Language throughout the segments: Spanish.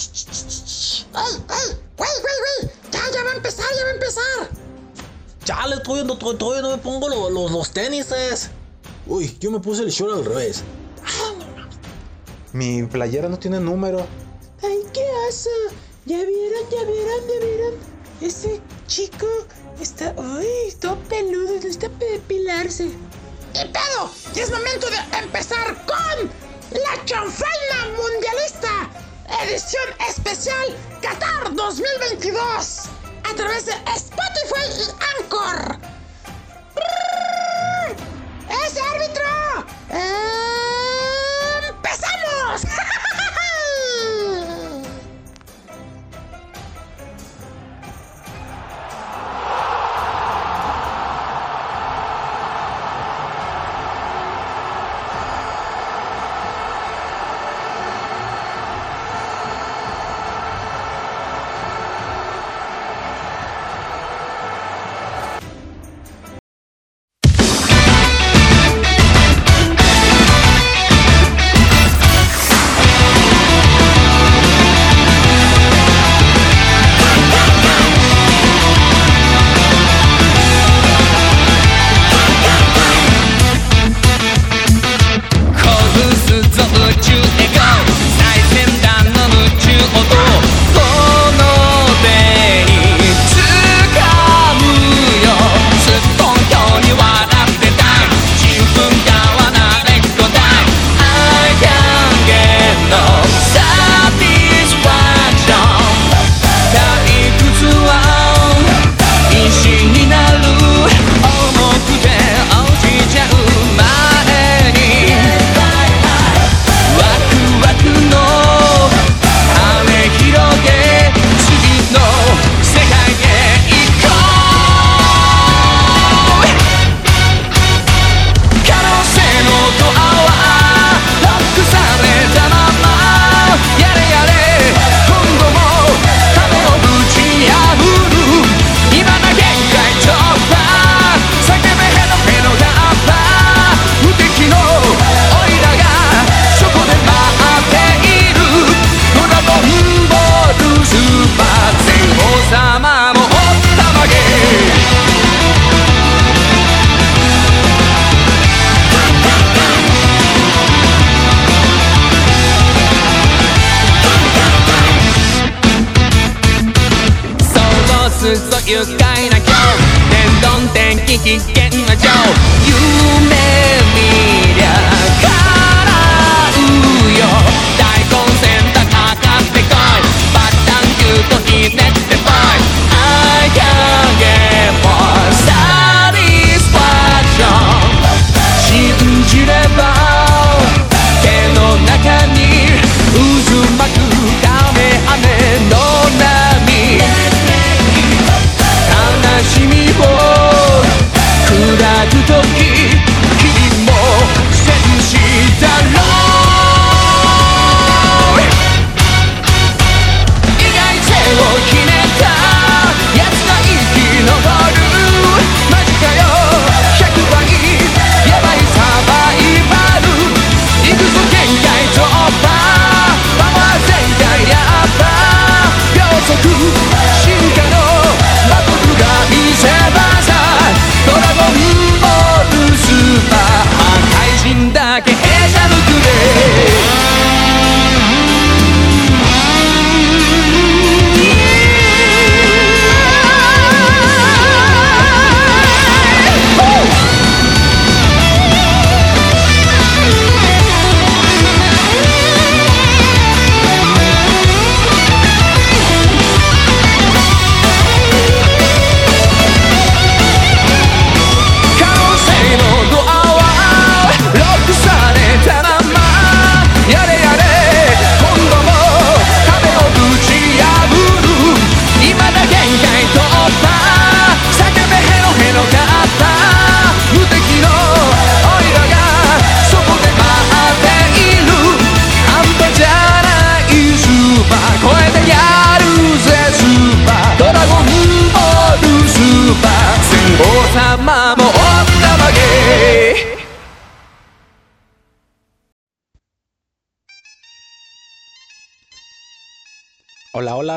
¡Ey, ey! ¡Güey, güey, güey! ¡Ya, ya va a empezar, ya va a empezar! Ya le estoy viendo, todavía no me pongo los, los, los tenises. Uy, yo me puse el short al revés. Mi playera no tiene número. ¡Ay, qué oso! ¿Ya vieron, ya vieron, ya vieron? Ese chico está... ¡Ay, todo peludo! Necesita depilarse. ¿Qué pedo? Y es momento de empezar con la chanfaina mundialista edición especial Qatar 2022 a través de Spotify y Anchor. ¡Ese árbitro! ¡Empezamos!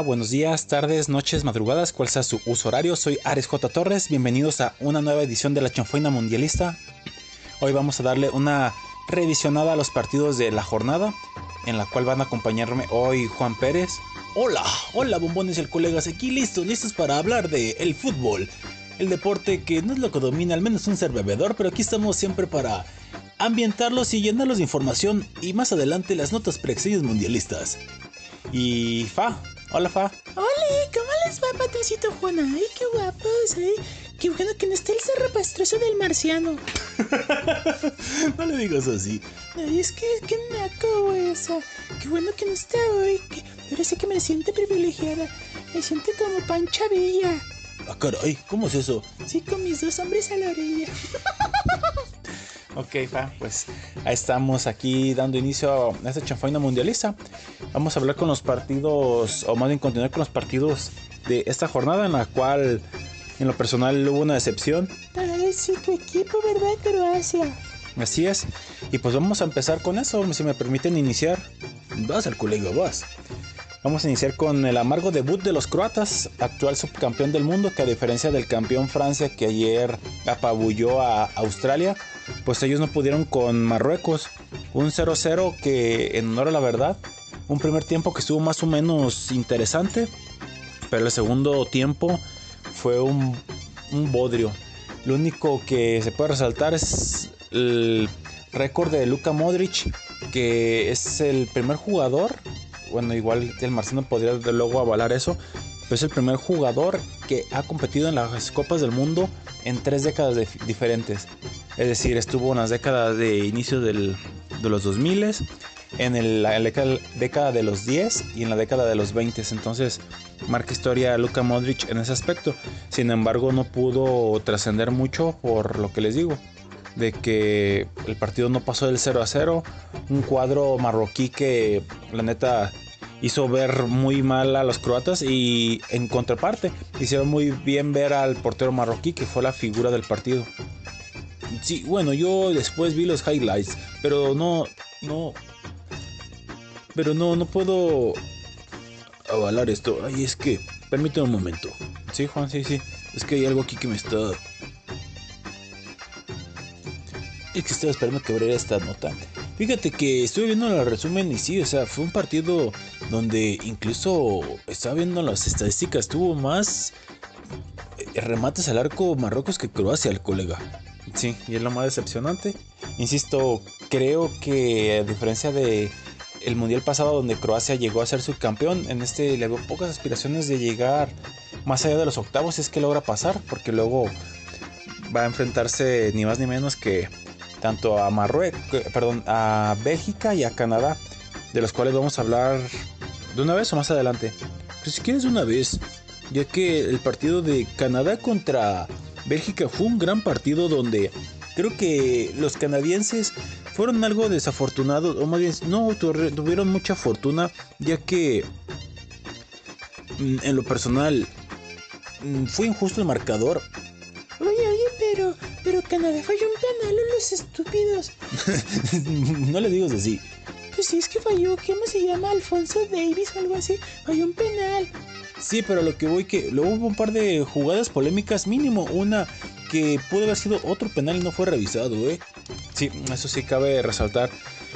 Buenos días, tardes, noches, madrugadas, cual sea su uso horario. Soy Ares J. Torres. Bienvenidos a una nueva edición de la Chanfoina Mundialista. Hoy vamos a darle una revisionada a los partidos de la jornada, en la cual van a acompañarme hoy Juan Pérez. Hola, hola bombones y el colegas, aquí listos, listos para hablar de el fútbol. El deporte que no es lo que domina, al menos un ser bebedor, pero aquí estamos siempre para ambientarlos y llenarlos de información y más adelante las notas preexcedidas mundialistas. Y Fa, hola Fa. Hola, ¿cómo les va, patrocito Juana? Ay, qué guapos, ¿eh? Qué bueno que no esté el cerro pastroso del marciano. no le digas así. Ay, es que, qué naco, güey. O sea, qué bueno que no está hoy. Que, ahora sí que me siento privilegiada. Me siento como Pancha Villa. Ah, caray, ¿cómo es eso? Sí, con mis dos hombres a la orilla. Ok, fa, pues ahí estamos aquí dando inicio a esta chanfaina mundialista. Vamos a hablar con los partidos, o más bien continuar con los partidos de esta jornada en la cual en lo personal hubo una decepción. Sí, tu equipo, ¿verdad? Croacia. Así es. Y pues vamos a empezar con eso, si me permiten iniciar. Vas al colega, vas. Vamos a iniciar con el amargo debut de los croatas, actual subcampeón del mundo, que a diferencia del campeón Francia que ayer apabulló a Australia, pues ellos no pudieron con Marruecos. Un 0-0 que en honor a la verdad, un primer tiempo que estuvo más o menos interesante, pero el segundo tiempo fue un, un bodrio. Lo único que se puede resaltar es el récord de Luka Modric, que es el primer jugador bueno, igual el Marciano podría luego avalar eso, pero es el primer jugador que ha competido en las Copas del Mundo en tres décadas diferentes. Es decir, estuvo en las décadas de inicio de los 2000, en la década de los 10 y en la década de los 20. Entonces marca historia Luka Modric en ese aspecto. Sin embargo, no pudo trascender mucho por lo que les digo de que el partido no pasó del 0 a 0. Un cuadro marroquí que la neta hizo ver muy mal a los croatas y en contraparte hicieron muy bien ver al portero marroquí que fue la figura del partido. Sí, bueno, yo después vi los highlights, pero no, no, pero no, no puedo avalar esto. Ay, es que, permíteme un momento. Sí, Juan, sí, sí. Es que hay algo aquí que me está... Es que estaba esperando que abriera esta nota. Fíjate que estuve viendo el resumen y sí, o sea, fue un partido donde incluso estaba viendo las estadísticas, tuvo más eh, remates al arco Marruecos que Croacia, el colega. Sí, y es lo más decepcionante. Insisto, creo que a diferencia de el mundial pasado donde Croacia llegó a ser subcampeón, en este le veo pocas aspiraciones de llegar más allá de los octavos, es que logra pasar, porque luego va a enfrentarse ni más ni menos que tanto a Marruecos, perdón, a Bélgica y a Canadá, de los cuales vamos a hablar de una vez o más adelante. Pues si quieres de una vez, ya que el partido de Canadá contra Bélgica fue un gran partido donde creo que los canadienses fueron algo desafortunados, o más bien no tuvieron mucha fortuna, ya que mm, en lo personal mm, fue injusto el marcador Oye, oye, pero, pero Canadá falló un penal los estúpidos. no le digas así. Pues sí, es que falló, ¿cómo se llama? Alfonso Davis o algo así. Falló un penal. Sí, pero lo que voy que luego hubo un par de jugadas polémicas, mínimo una que pudo haber sido otro penal y no fue revisado, ¿eh? Sí, eso sí cabe resaltar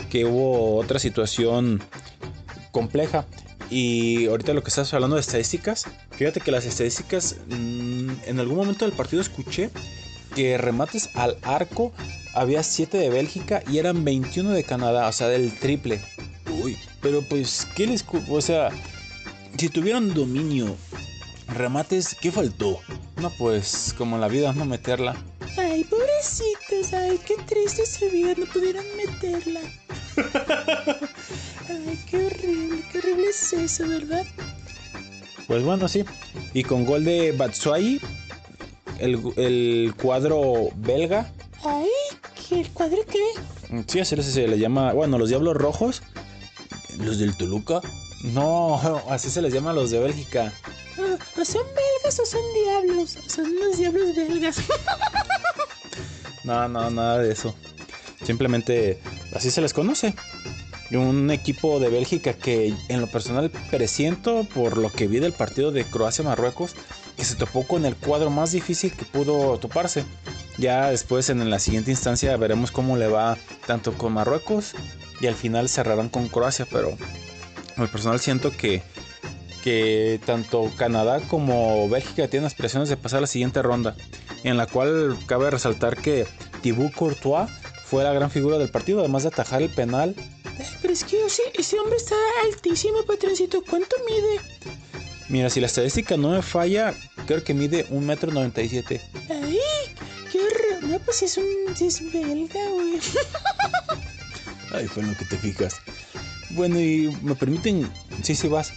que hubo otra situación compleja. Y ahorita lo que estás hablando de estadísticas, fíjate que las estadísticas, mm, en algún momento del partido escuché que remates al arco había 7 de Bélgica y eran 21 de Canadá, o sea, del triple. Uy, pero pues, ¿qué les... O sea, si tuvieron dominio, remates, ¿qué faltó? No, pues, como la vida, no meterla. Ay, pobrecitos, ay, qué triste su vida, no pudieron meterla. Ay, qué horrible, qué horrible es eso, ¿verdad? Pues bueno, sí. Y con gol de Batshuayi, el, el cuadro belga. Ay, ¿qué, ¿el cuadro qué? Sí, así se le llama. Bueno, los Diablos Rojos. ¿Los del Toluca? No, así se les llama a los de Bélgica. ¿O son belgas o son diablos? Son los diablos belgas. no, no, nada de eso. Simplemente así se les conoce. un equipo de Bélgica que en lo personal presiento por lo que vi del partido de Croacia-Marruecos que se topó con el cuadro más difícil que pudo toparse. Ya después en la siguiente instancia veremos cómo le va tanto con Marruecos y al final cerrarán con Croacia, pero lo personal siento que que tanto Canadá como Bélgica tienen aspiraciones de pasar a la siguiente ronda, en la cual cabe resaltar que Thibaut Courtois fue la gran figura del partido, además de atajar el penal pero es que ese, hombre está altísimo, patroncito. ¿Cuánto mide? Mira, si la estadística no me falla, creo que mide 1,97m. ¡Ay! ¡Qué horror! No, pues es un. es belga, güey. Ay, fue en lo que te fijas. Bueno, y me permiten. Sí, sí, vas.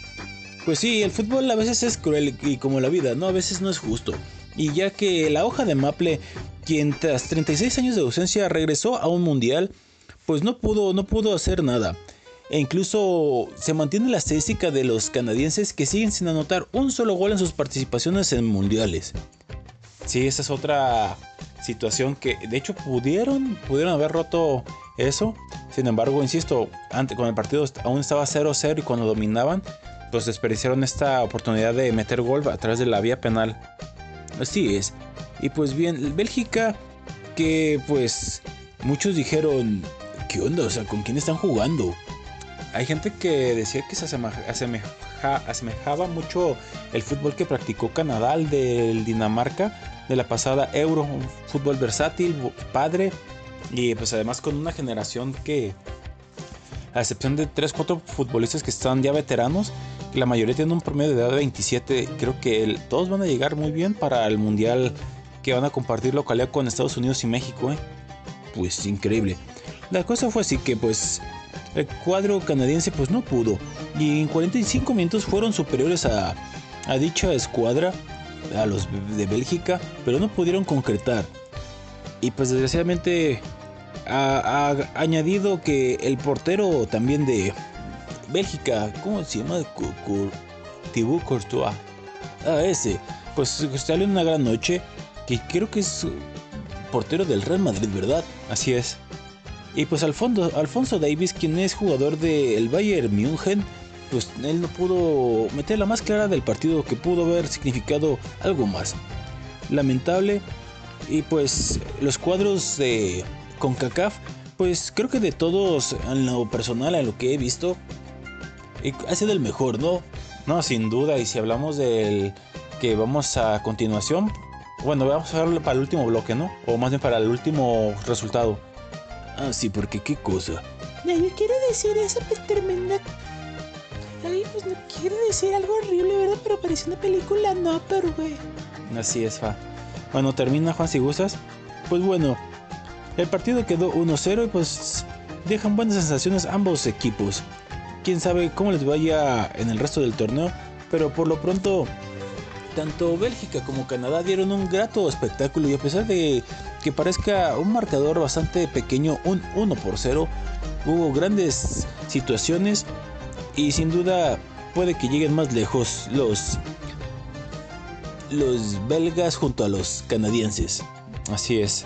Pues sí, el fútbol a veces es cruel y como la vida, ¿no? A veces no es justo. Y ya que la hoja de Maple, quien tras 36 años de ausencia regresó a un mundial, pues no pudo, no pudo hacer nada. E incluso se mantiene la estadística de los canadienses que siguen sin anotar un solo gol en sus participaciones en mundiales. Sí, esa es otra situación que de hecho pudieron, pudieron haber roto eso. Sin embargo, insisto, antes, cuando el partido aún estaba 0-0 y cuando dominaban, pues desperdiciaron esta oportunidad de meter gol a través de la vía penal. Así es. Y pues bien, Bélgica, que pues muchos dijeron, ¿qué onda? O sea, ¿con quién están jugando? Hay gente que decía que se asemejaba mucho el fútbol que practicó Canadá, el del Dinamarca, de la pasada Euro, un fútbol versátil, padre, y pues además con una generación que, a excepción de 3-4 futbolistas que están ya veteranos, la mayoría tienen un promedio de edad de 27, creo que todos van a llegar muy bien para el Mundial que van a compartir localidad con Estados Unidos y México, ¿eh? Pues increíble. La cosa fue así que pues el cuadro canadiense pues no pudo y en 45 minutos fueron superiores a, dicha escuadra, a los de Bélgica, pero no pudieron concretar. Y pues desgraciadamente ha, añadido que el portero también de Bélgica, ¿cómo se llama? Thibaut Courtois. Ah, ese. Pues salió en una gran noche. Que creo que es portero del Real Madrid, ¿verdad? Así es. Y pues Alfonso, Alfonso Davis, quien es jugador del Bayern München, pues él no pudo meter la más clara del partido que pudo haber significado algo más. Lamentable. Y pues los cuadros de CONCACAF, pues creo que de todos en lo personal, en lo que he visto, ha sido el mejor, ¿no? No, sin duda. Y si hablamos del que vamos a continuación, bueno, vamos a verlo para el último bloque, ¿no? O más bien para el último resultado. Ah, sí, porque qué cosa. No, yo quiero decir esa pues tremenda. Ay, pues no quiero decir algo horrible, ¿verdad? Pero parece una película, no, pero güey. Así es, fa. Bueno, termina Juan si gustas. Pues bueno, el partido quedó 1-0 y pues dejan buenas sensaciones ambos equipos. Quién sabe cómo les vaya en el resto del torneo, pero por lo pronto tanto Bélgica como Canadá dieron un grato espectáculo y a pesar de que parezca un marcador bastante pequeño, un 1 por 0, hubo grandes situaciones y sin duda puede que lleguen más lejos los los belgas junto a los canadienses. Así es.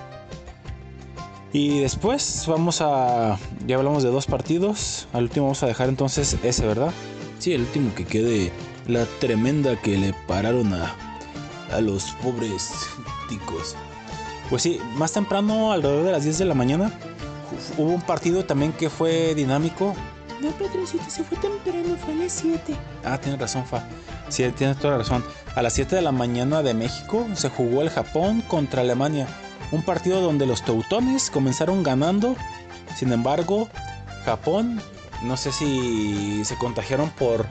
Y después vamos a ya hablamos de dos partidos, al último vamos a dejar entonces ese, ¿verdad? Sí, el último que quede la tremenda que le pararon a, a los pobres ticos. Pues sí, más temprano, alrededor de las 10 de la mañana, hubo un partido también que fue dinámico. No, Patrocito, se fue temprano, fue a las 7. Ah, tienes razón, Fa. Sí, tienes toda la razón. A las 7 de la mañana de México se jugó el Japón contra Alemania. Un partido donde los teutones comenzaron ganando. Sin embargo, Japón, no sé si se contagiaron por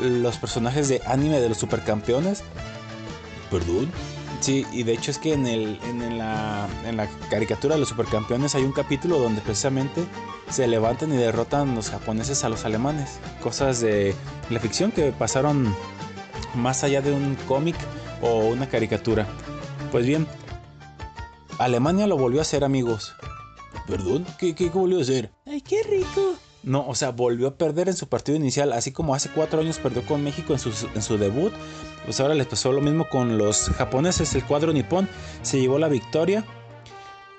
los personajes de anime de los supercampeones. ¿Perdón? Sí, y de hecho es que en, el, en, la, en la caricatura de los supercampeones hay un capítulo donde precisamente se levantan y derrotan los japoneses a los alemanes. Cosas de la ficción que pasaron más allá de un cómic o una caricatura. Pues bien, Alemania lo volvió a hacer amigos. ¿Perdón? ¿Qué, qué volvió a hacer? ¡Ay, qué rico! No, o sea, volvió a perder en su partido inicial, así como hace cuatro años perdió con México en su, en su debut. Pues ahora les pasó lo mismo con los japoneses. El cuadro nipón se llevó la victoria.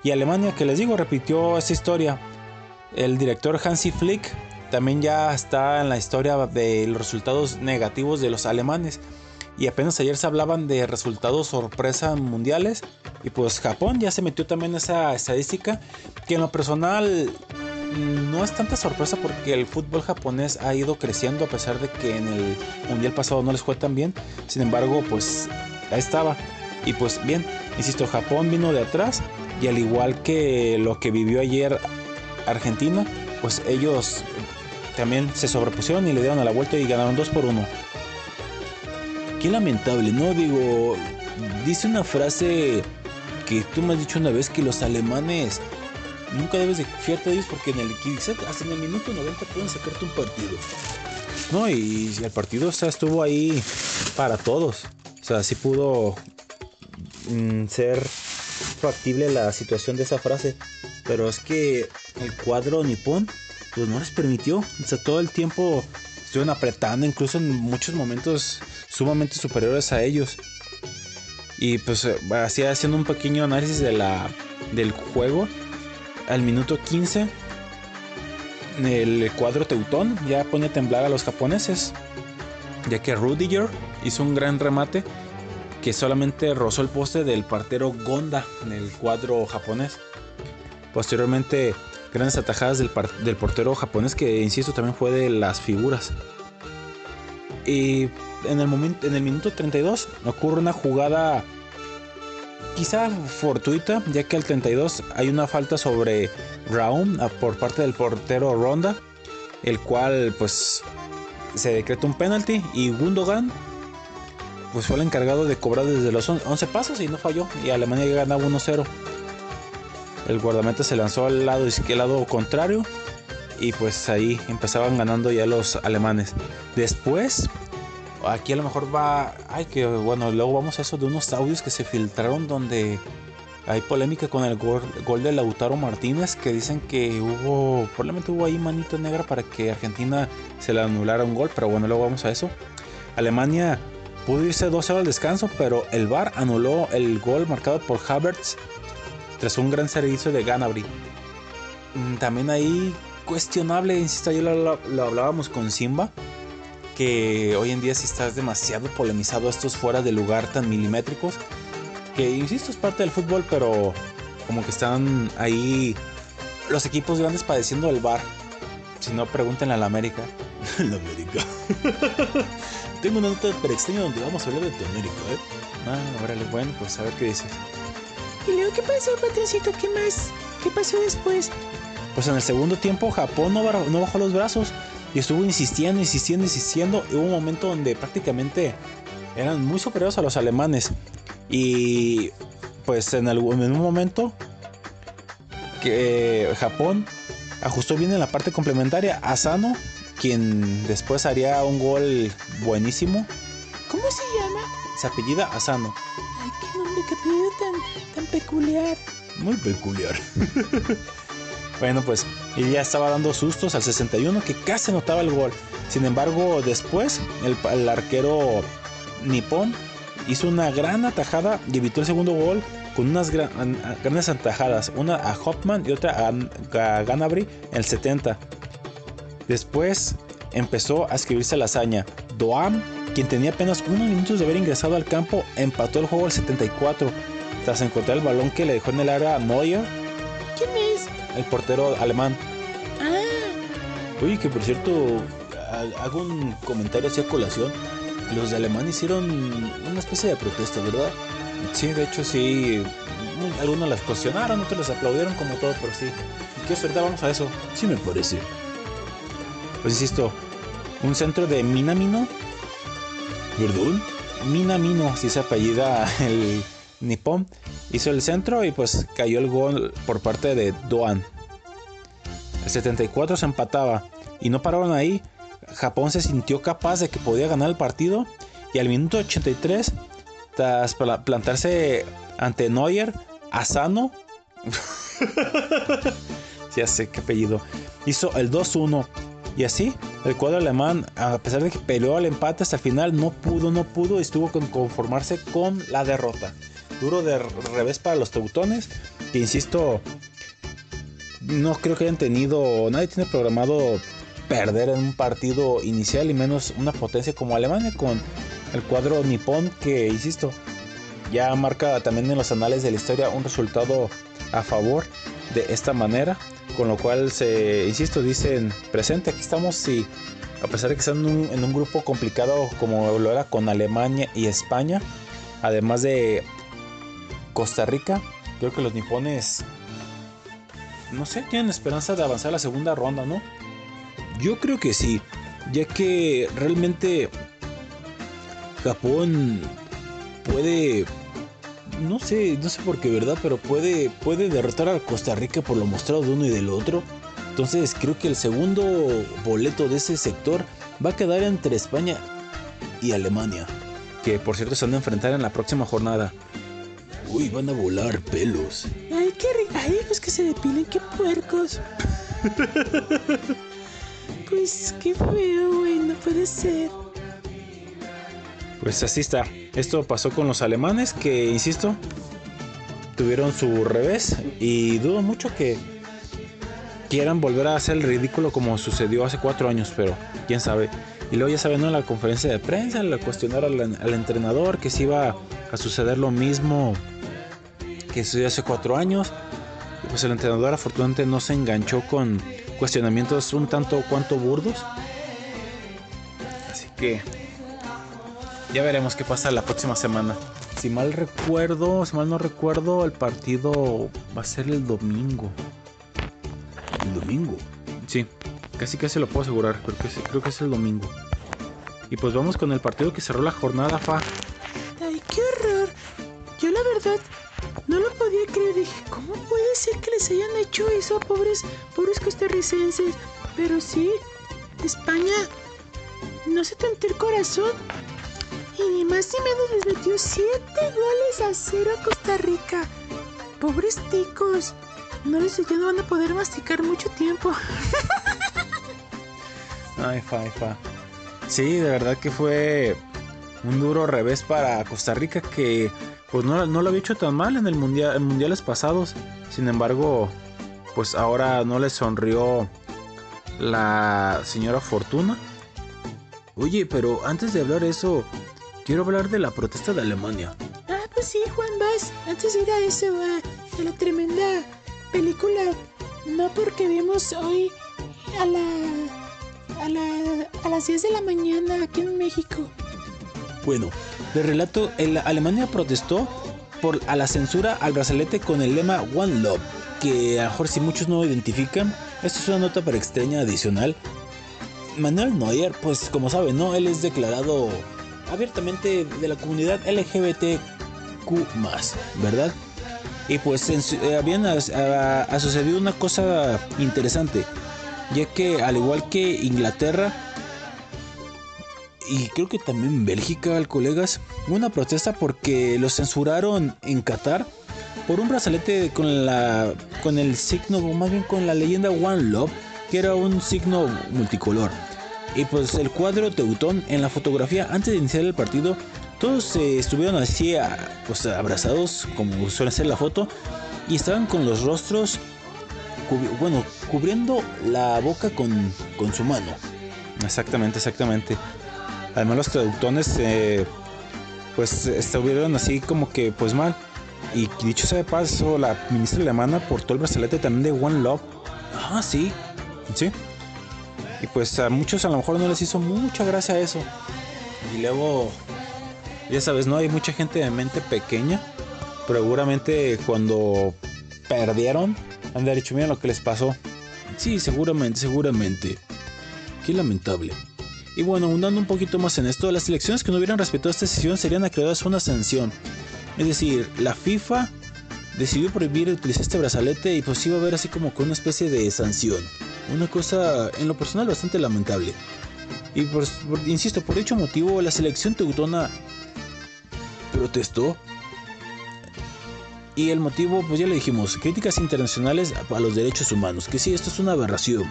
Y Alemania, que les digo, repitió esa historia. El director Hansi Flick también ya está en la historia de los resultados negativos de los alemanes. Y apenas ayer se hablaban de resultados sorpresa mundiales. Y pues Japón ya se metió también en esa estadística. Que en lo personal no es tanta sorpresa porque el fútbol japonés ha ido creciendo a pesar de que en el mundial pasado no les fue tan bien. Sin embargo, pues ahí estaba. Y pues bien, insisto, Japón vino de atrás. Y al igual que lo que vivió ayer Argentina, pues ellos también se sobrepusieron y le dieron a la vuelta y ganaron 2 por 1. Qué lamentable, ¿no? Digo, dice una frase que tú me has dicho una vez que los alemanes nunca debes de fiarte ellos porque en el hasta en el minuto 90 pueden sacarte un partido. No, y, el partido estuvo ahí para todos. O sea, sí pudo mm, ser factible la situación de esa frase. Pero es que el cuadro nipón pues no les permitió. O sea, todo el tiempo estuvieron apretando, incluso en muchos momentos sumamente superiores a ellos. Y pues eh, así haciendo un pequeño análisis de la, del juego. Al minuto 15, el cuadro Teutón ya pone a temblar a los japoneses. Ya que Rudiger hizo un gran remate que solamente rozó el poste del partero Gonda en el cuadro japonés. Posteriormente, grandes atajadas del, del portero japonés que, insisto, también fue de las figuras. Y en el, momento, en el minuto 32 ocurre una jugada quizá fortuita, ya que al 32 hay una falta sobre Raum ah, por parte del portero Ronda, el cual pues se decreta un penalti y Gundogan pues fue el encargado de cobrar desde los 11 pasos y no falló y Alemania ganaba 1-0. El guardameta se lanzó al lado, lado contrario y pues ahí empezaban ganando ya los alemanes. Después, aquí a lo mejor va, ay que bueno, luego vamos a eso de unos audios que se filtraron donde hay polémica con el gol, de Lautaro Martínez que dicen que hubo, probablemente hubo ahí manito negra para que Argentina se le anulara un gol, pero bueno, luego vamos a eso. Alemania pudo irse 2-0 al descanso, pero el VAR anuló el gol marcado por Havertz tras un gran servicio de Ganabry. Mm, también ahí cuestionable, insisto, ayer lo, hablábamos con Simba, que hoy en día si estás demasiado polemizado estos fuera de lugar tan milimétricos, que insisto es parte del fútbol, pero como que están ahí los equipos grandes padeciendo el bar. Si no, pregúntenle a la América. la América. Tengo una nota para extraña donde vamos a hablar de tu América, ¿eh? Ah, órale, bueno, pues a ver qué dices. ¿Y luego qué pasó, Patricito? ¿Qué más? ¿Qué pasó después? Pues en el segundo tiempo Japón no, bajó los brazos y estuvo insistiendo, insistiendo, insistiendo. Y hubo un momento donde prácticamente eran muy superiores a los alemanes. Y pues en, en un momento que Japón ajustó bien en la parte complementaria. Asano, quien después haría un gol buenísimo. ¿Cómo se llama? Se apellida Asano. Ay, qué nombre, qué apellido tan, tan peculiar. Muy peculiar. Bueno, pues y ya estaba dando sustos al 61 que casi notaba el gol. Sin embargo, después el, arquero nipón hizo una gran atajada y evitó el segundo gol con unas grandes atajadas, una a Hopman y otra a, Ganabry en el 70. Después empezó a escribirse la hazaña. Doam, quien tenía apenas unos minutos de haber ingresado al campo, empató el juego al 74 tras encontrar el balón que le dejó en el área a Neuer. ¿Quién es? El portero alemán. Ah. Oye, que por cierto, hago un comentario hacia colación. Los de Alemania hicieron una especie de protesta, ¿verdad? Sí, de hecho sí. Algunos las cuestionaron, otros les aplaudieron como todo, pero sí. ¿Qué verdad? Vamos a eso. Sí me parece. Pues insisto, un centro de Minamino. ¿Perdón? Minamino, así se apellida el Nippon hizo el centro y pues cayó el gol por parte de Doan. El 74 se empataba y no pararon ahí. Japón se sintió capaz de que podía ganar el partido y al minuto 83, tras plantarse ante Neuer, Asano, ya sé qué apellido, hizo el 2-1. Y así, el cuadro alemán, a pesar de que peleó al empate hasta el final, no pudo, no pudo, estuvo con conformarse con la derrota duro de revés para los teutones. Que insisto, no creo que hayan tenido, nadie tiene programado perder en un partido inicial y menos una potencia como Alemania con el cuadro nipón que, insisto, ya marca también en los anales de la historia un resultado a favor de esta manera, con lo cual se, insisto, dicen presente, aquí estamos y a pesar de que están en un, grupo complicado como lo era con Alemania y España, además de Costa Rica, creo que los nipones, no sé, tienen esperanza de avanzar a la segunda ronda, ¿no? Yo creo que sí, ya que realmente Japón puede no sé, no sé por qué, ¿verdad? Pero puede, puede derrotar a Costa Rica por lo mostrado de uno y del otro. Entonces creo que el segundo boleto de ese sector va a quedar entre España y Alemania. Que por cierto se van a enfrentar en la próxima jornada. Uy, van a volar pelos. Ay, qué Ay, pues que se depilen, qué puercos. pues qué feo, güey, no puede ser. Pues así está. Esto pasó con los alemanes que, insisto, tuvieron su revés y dudo mucho que quieran volver a hacer el ridículo como sucedió hace cuatro años, pero quién sabe. Y luego ya saben, ¿no? En la conferencia de prensa, la cuestionar al, entrenador que si iba a suceder lo mismo que sucedió hace cuatro años. Y pues el entrenador afortunadamente no se enganchó con cuestionamientos un tanto cuanto burdos. Así que ya veremos qué pasa la próxima semana. Si mal recuerdo, si mal no recuerdo, el partido va a ser el domingo. ¿El domingo? Sí, casi casi lo puedo asegurar. Creo que, creo que es el domingo. Y pues vamos con el partido que cerró la jornada, Fa. Les hayan hecho eso pobres, pobres costarricenses? Pero sí, España no se tentó el corazón y ni más ni menos les metió 7 goles a 0 a Costa Rica. Pobres ticos. No les ya no van a poder masticar mucho tiempo. ay, fa. Sí, de verdad que fue un duro revés para Costa Rica que pues no, no lo había hecho tan mal en el mundial en mundiales pasados. Sin embargo, pues ahora no le sonrió la señora Fortuna. Oye, pero antes de hablar eso, quiero hablar de la protesta de Alemania. Ah, pues sí, Juan, vas. Antes de ir a eso, a, la tremenda película. No porque vimos hoy a la, a la a las 10 de la mañana aquí en México. Bueno, de relato, el, Alemania protestó por a la censura al brazalete con el lema One Love, que a lo mejor si muchos no identifican, esto es una nota para extraña adicional. Manuel Neuer, pues como saben, ¿no? Él es declarado abiertamente de la comunidad LGBTQ, ¿verdad? Y pues eh, habían ha, sucedido una cosa interesante, ya que al igual que Inglaterra y creo que también Bélgica, colegas, una protesta porque lo censuraron en Qatar por un brazalete con la con el signo, o más bien con la leyenda One Love, que era un signo multicolor. Y pues el cuadro Teutón en la fotografía antes de iniciar el partido, todos estuvieron así pues abrazados como suele ser la foto y estaban con los rostros, bueno, cubriendo la boca con, con su mano. Exactamente, exactamente. Además los traductores eh, pues estuvieron así como que pues mal. Y dicho sea de paso, la ministra alemana portó el brazalete también de One Love. Ah, sí. Sí. Y pues a muchos a lo mejor no les hizo mucha gracia eso. Y luego, ya sabes, ¿no? Hay mucha gente de mente pequeña. Pero seguramente cuando perdieron, han dicho, mira lo que les pasó. Sí, seguramente, seguramente. Qué lamentable. Y bueno, abundando un poquito más en esto, las elecciones que no hubieran respetado esta decisión serían acreedadas a una sanción. Es decir, la FIFA decidió prohibir utilizar este brazalete y pues iba a haber así como con una especie de sanción. Una cosa en lo personal bastante lamentable. Y por, insisto, por dicho motivo, la selección teutona protestó. Y el motivo, pues ya le dijimos, críticas internacionales a los derechos humanos. Que sí, esto es una aberración.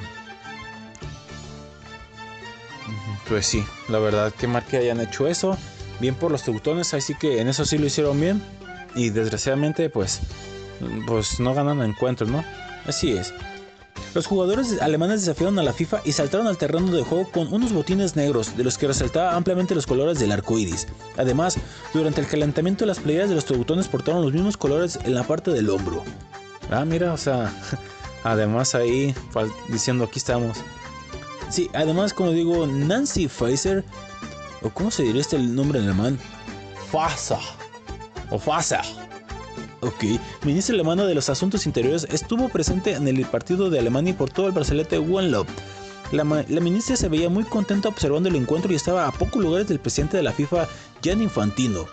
Pues sí, la verdad que mal que hayan hecho eso. Bien por los teutones, así que en eso sí lo hicieron bien. Y desgraciadamente, pues, pues no ganan encuentros, ¿no? Así es. Los jugadores alemanes desafiaron a la FIFA y saltaron al terreno de juego con unos botines negros, de los que resaltaba ampliamente los colores del arco iris. Además, durante el calentamiento, las playeras de los teutones portaron los mismos colores en la parte del hombro. Ah, mira, o sea, además ahí diciendo aquí estamos. Sí, además, como digo, Nancy Fraser, o cómo se diría este nombre en alemán, Fasa, o Fasa Ok, ministra alemana de los Asuntos Interiores estuvo presente en el partido de Alemania por todo el brazalete One Love. La, ministra se veía muy contenta observando el encuentro y estaba a pocos lugares del presidente de la FIFA, Jan Infantino.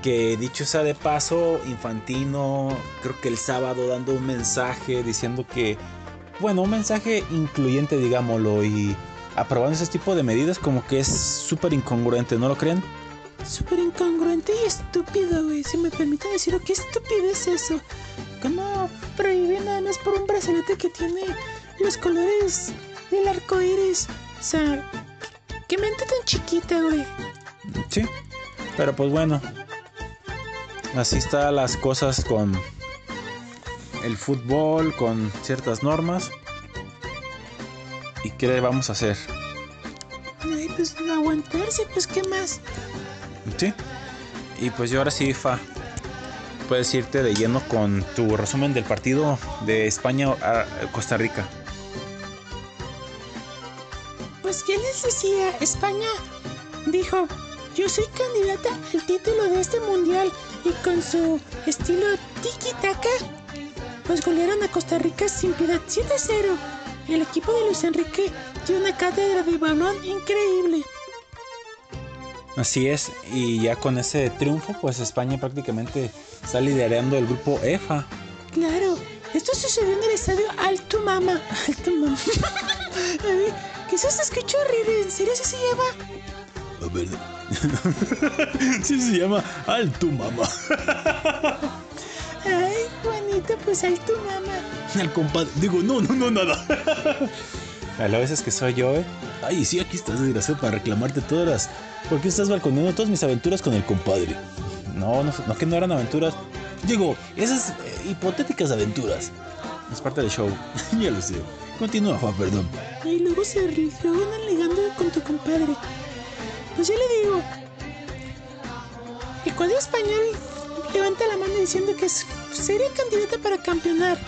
Que dicho sea de paso, Infantino creo que el sábado dando un mensaje diciendo que, bueno, un mensaje incluyente digámoslo y aprobando ese tipo de medidas como que es súper incongruente, ¿no lo creen? súper incongruente y estúpido, güey. Si me permiten decirlo, qué estúpido es eso. ¿Cómo prohíbe nada más por un brazalete que tiene los colores del arco iris? O sea, qué mente tan chiquita, güey. Sí, pero pues bueno. Así están las cosas con el fútbol, con ciertas normas. ¿Y qué le vamos a hacer? Ay, pues aguantarse, pues qué más. Sí. Y pues yo ahora sí, Fa, puedes irte de lleno con tu resumen del partido de España a Costa Rica. Pues, ¿qué les decía? España dijo, yo soy candidata al título de este mundial y con su estilo tiki-taka, pues golearon a Costa Rica sin piedad 7-0. El equipo de Luis Enrique dio una cátedra de balón increíble. Así es, y ya con ese triunfo, pues España prácticamente está liderando el grupo EFA. Claro, esto sucedió en el estadio Alto Mama. Alto Mama. ¿Qué se escuchó horrible? ¿En serio se llama? A ver. sí se llama Alto Mama. Ay, Pues Alto Mama. Al compadre. Digo, no, no, no, nada. A las veces que soy yo, ¿eh? Ay, sí, aquí estás desgraciado para reclamarte todas las ¿Por qué estás balconeando todas mis aventuras con el compadre? No, no, no que no eran aventuras. Digo, esas eh, hipotéticas aventuras. Es parte del show. ya lo sé. Continúa, Juan, perdón. Y luego se van ligando con tu compadre. Pues ya le digo. El cuadro español levanta la mano diciendo que sería candidata para campeonar.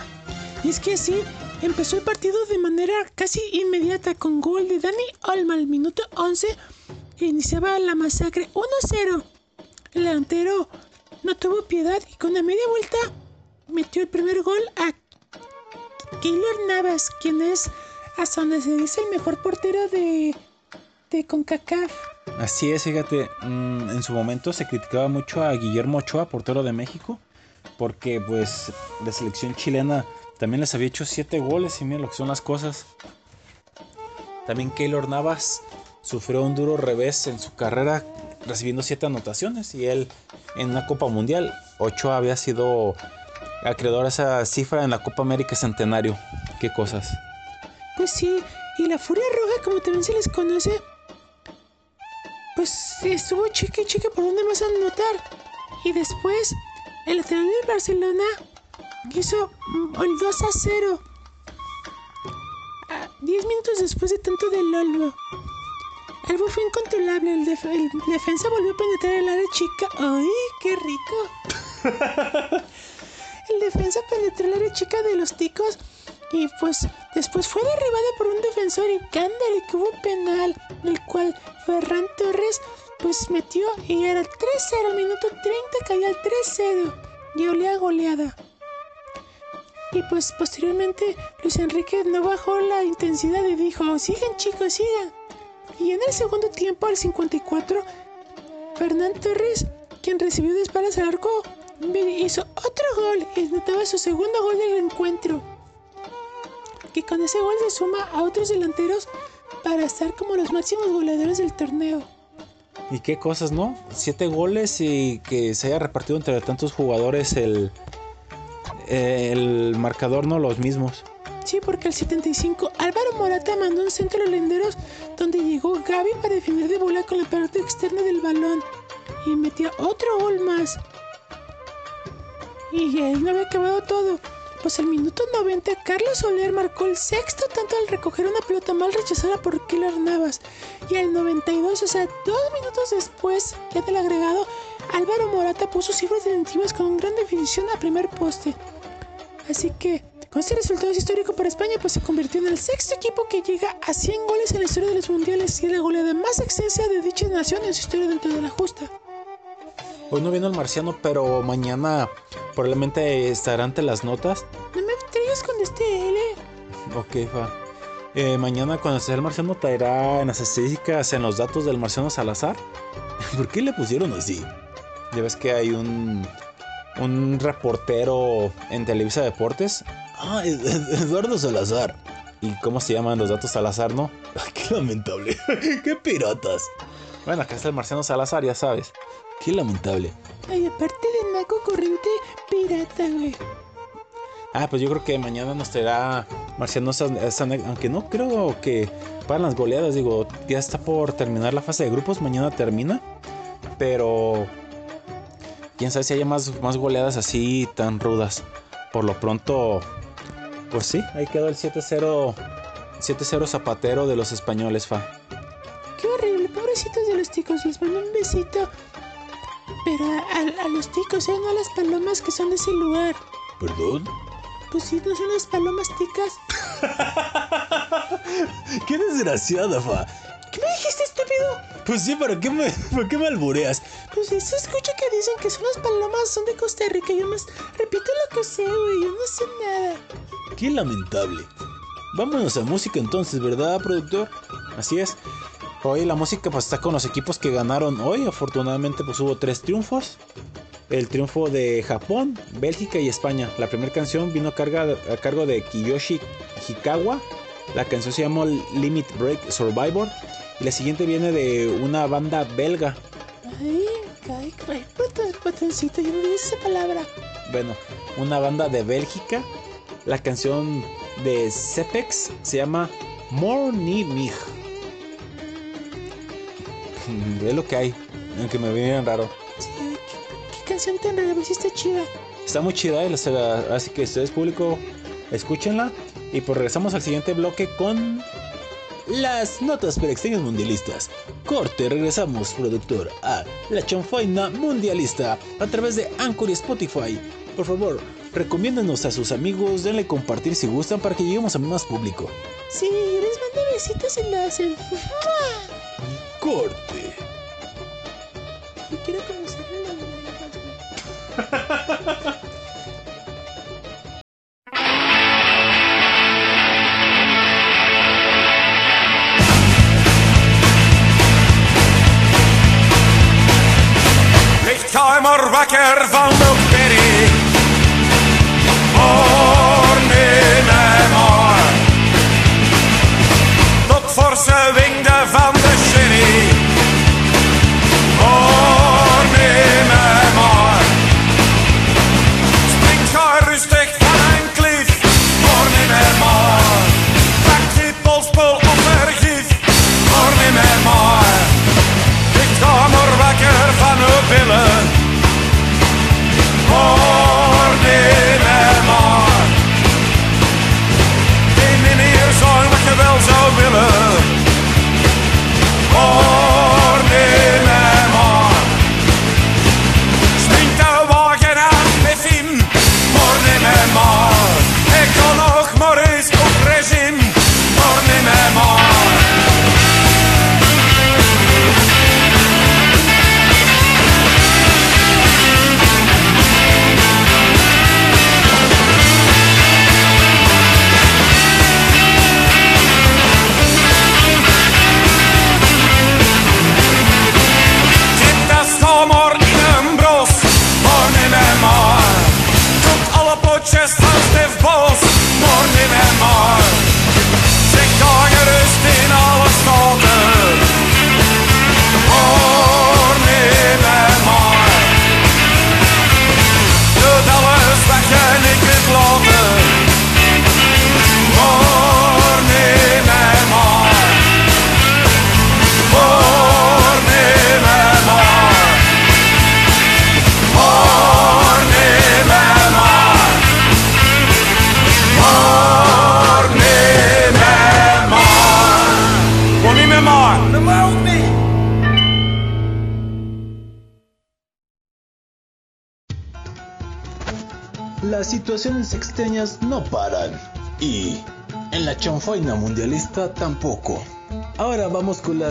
Y es que así empezó el partido de manera casi inmediata con gol de Dani Olma al minuto 11 iniciaba la masacre 1-0. El delantero no tuvo piedad y con la media vuelta metió el primer gol a Keylor Navas, quien es hasta donde se dice el mejor portero de, de CONCACAF. Así es, fíjate, mm, en su momento se criticaba mucho a Guillermo Ochoa, portero de México, porque pues la selección chilena también les había hecho 7 goles y mira lo que son las cosas. También Keylor Navas sufrió un duro revés en su carrera recibiendo siete anotaciones y él en una Copa Mundial. Ocho había sido acreedor a esa cifra en la Copa América Centenario. ¿Qué cosas? Pues sí, y la Furia Roja, como también se les conoce, pues estuvo chique chique por donde más anotar. Y después, el lateral del Barcelona hizo el 2 a 0. Diez minutos después de tanto del Olmo. Algo fue incontrolable. El, defensa volvió a penetrar el área chica. ¡Ay, qué rico! el defensa penetró el área chica de los ticos y pues después fue derribado por un defensor y cándale que hubo penal, el cual Ferran Torres pues metió y era 3-0, minuto 30 caía al 3-0 y olía goleada. Y pues posteriormente Luis Enrique no bajó la intensidad y dijo, sigan chicos, sigan. Y en el segundo tiempo, al 54, Fernán Torres, quien recibió de espaldas al arco, hizo otro gol y notaba su segundo gol del encuentro. Que con ese gol se suma a otros delanteros para estar como los máximos goleadores del torneo. Y qué cosas, ¿no? Siete goles y que se haya repartido entre tantos jugadores el, el marcador, no los mismos. Sí, porque al 75 Álvaro Morata mandó un centro a los lenderos donde llegó Gaby para definir de bola con la parte externa del balón y metió otro gol más. Y ahí no había acabado todo. Pues al minuto 90, Carlos Soler marcó el sexto tanto al recoger una pelota mal rechazada por Killer Navas. Y al 92, o sea, dos minutos después, ya del agregado, Álvaro Morata puso cifras definitivas con gran definición a primer poste. Así que, con este resultado histórico para España, pues se convirtió en el sexto equipo que llega a 100 goles en la historia de los mundiales y la goleada más extensa de dicha nación en su historia dentro de la justa. Hoy no vino el marciano, pero mañana probablemente estará ante las notas. No me traigas con este L. Ok, fa. Eh, mañana cuando esté el marciano traerá en las estadísticas, en los datos del marciano Salazar. ¿Por qué le pusieron así? Ya ves que hay un, un reportero en Televisa Deportes. Ah, Eduardo Salazar. ¿Y cómo se llaman los datos Salazar, no? qué lamentable. qué piratas. Bueno, acá está el marciano Salazar, ya sabes. Qué lamentable. Ay, aparte de naco corriente, pirata, güey. Ah, pues yo creo que mañana nos traerá Marciano aunque no creo que para las goleadas, digo, ya está por terminar la fase de grupos, mañana termina, pero quién sabe si haya más, más goleadas así tan rudas. Por lo pronto, pues sí, ahí quedó el 7-0 7-0 zapatero de los españoles, fa. Qué horrible, pobrecitos de los ticos, les mando un besito. Pero a, los ticos, ¿eh? No a las palomas que son de ese lugar. ¿Perdón? Pues sí, no son las palomas ticas. ¡Qué desgraciada, fa! ¿Qué me dijiste, estúpido? Pues sí, ¿para qué me, ¿para qué me albureas? Pues eso escucha que dicen que son las palomas, son de Costa Rica. Yo más repito lo que sé, güey. Yo no sé nada. Qué lamentable. Vámonos a música entonces, ¿verdad, productor? Así es. Hoy la música pues, está con los equipos que ganaron hoy. Afortunadamente pues hubo tres triunfos. El triunfo de Japón, Bélgica y España. La primera canción vino a, a cargo de Kiyoshi Hikawa. La canción se llamó Limit Break Survivor. Y la siguiente viene de una banda belga. Ay, ay, ay, botoncito, yo no esa palabra. Bueno, una banda de Bélgica. La canción de Cepex se llama Morning es lo que hay, aunque me viene raro. ¿qué, canción tan rara? Está chida. Está muy chida, eh, así que ustedes público, escúchenla. Y pues regresamos al siguiente bloque con las notas extrañas mundialistas. Corte, regresamos, productor, a la chanfaina mundialista a través de Anchor y Spotify. Por favor, recomiéndanos a sus amigos, denle compartir si gustan para que lleguemos a más público. Sí, les mando besitos en la corte. Y quiero conocerle la Ik ga maar wakker van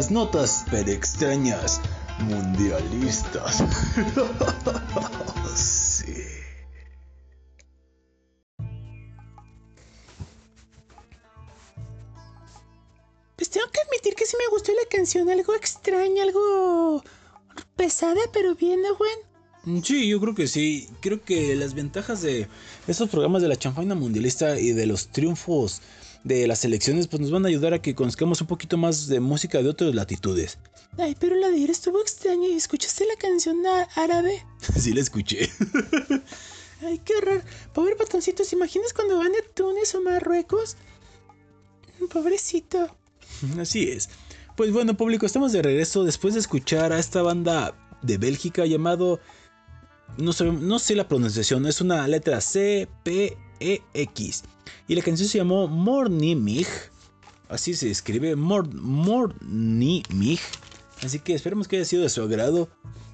las notas pero extrañas mundialistas. sí. Pues tengo que admitir que sí me gustó la canción, algo extraña, algo pesada, pero bien, ¿no, Juan? Sí, yo creo que sí. Creo que las ventajas de estos programas de la chanfaina mundialista y de los triunfos de las elecciones pues nos van a ayudar a que conozcamos un poquito más de música de otras latitudes. Ay, pero la de ayer estuvo extraña. ¿Y escuchaste la canción árabe? sí, la escuché. Ay, qué raro. Pobre patoncito, ¿se imaginas cuando van a Túnez o Marruecos? Pobrecito. Así es. Pues bueno, público, estamos de regreso después de escuchar a esta banda de Bélgica llamado no sé, no sé la pronunciación, es una letra C, P, E, X. Y la canción se llamó Mornimig. Así se escribe, Mor Mornimig. Así que esperemos que haya sido de su agrado.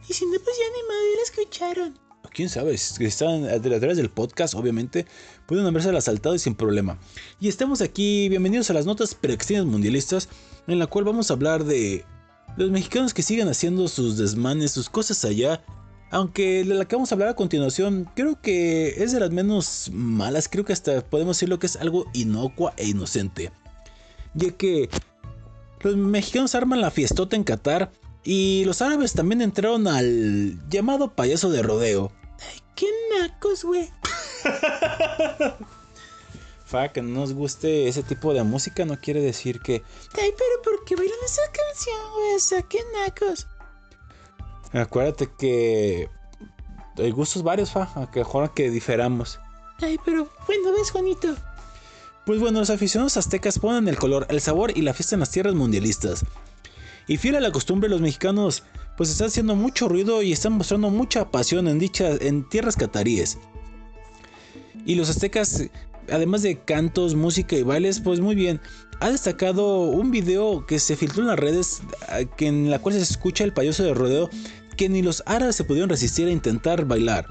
Y si no, pues ya ni madre la escucharon. Quién sabe, si están a través del podcast, obviamente, pueden haberse la saltado y sin problema. Y estamos aquí, bienvenidos a las notas preextinas mundialistas, en la cual vamos a hablar de los mexicanos que siguen haciendo sus desmanes, sus cosas allá aunque la que vamos a hablar a continuación, creo que es de las menos malas. Creo que hasta podemos decir lo que es algo inocua e inocente. Ya que los mexicanos arman la fiestota en Qatar y los árabes también entraron al llamado payaso de rodeo. Ay, qué nacos, güey. Fa, que no nos guste ese tipo de música no quiere decir que. Ay, pero ¿por qué bailan esa canción, güey? O sea, qué nacos. Acuérdate que hay gustos varios, fa, aunque mejor que diferamos. Ay, pero bueno, ves, Juanito. Pues bueno, los aficionados aztecas ponen el color, el sabor y la fiesta en las tierras mundialistas. Y fiel a la costumbre, los mexicanos pues están haciendo mucho ruido y están mostrando mucha pasión en dichas en tierras cataríes. Y los aztecas, además de cantos, música y bailes, pues muy bien, ha destacado un video que se filtró en las redes en la cual se escucha el payaso de rodeo que ni los árabes se pudieron resistir a intentar bailar.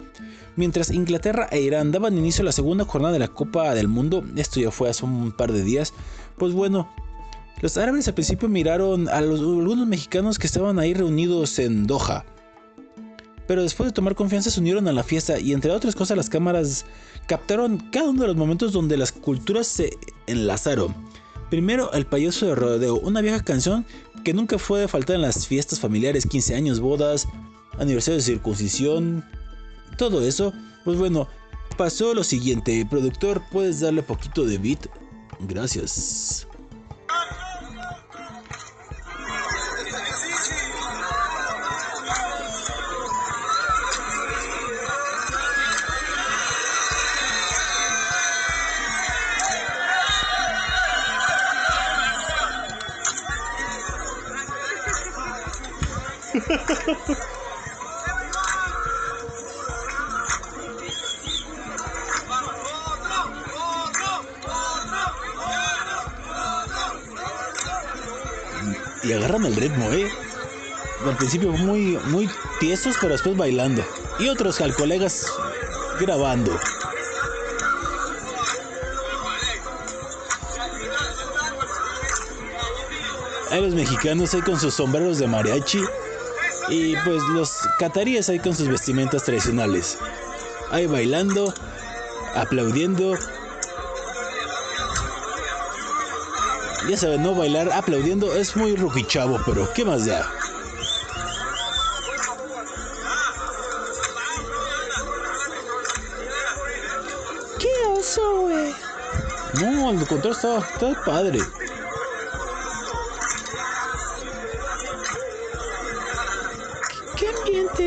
Mientras Inglaterra e Irán daban inicio a la segunda jornada de la Copa del Mundo, esto ya fue hace un par de días, pues bueno, los árabes al principio miraron a los, algunos mexicanos que estaban ahí reunidos en Doha. Pero después de tomar confianza se unieron a la fiesta y entre otras cosas las cámaras captaron cada uno de los momentos donde las culturas se enlazaron. Primero, El payaso de rodeo, una vieja canción que nunca fue de faltar en las fiestas familiares, 15 años, bodas, aniversario de circuncisión, todo eso. Pues bueno, pasó lo siguiente. Productor, ¿puedes darle poquito de beat? Gracias. Y agarran el ritmo, ¿eh? Al principio muy, muy tiesos, pero después bailando. Y otros al colegas grabando. Hay los mexicanos ahí con sus sombreros de mariachi. Y pues los cataríes ahí con sus vestimentas tradicionales. Ahí bailando, aplaudiendo. Ya saben, no bailar aplaudiendo es muy rujichavo, pero ¿qué más da? ¿Qué oso, güey? No, el contrario está, está padre.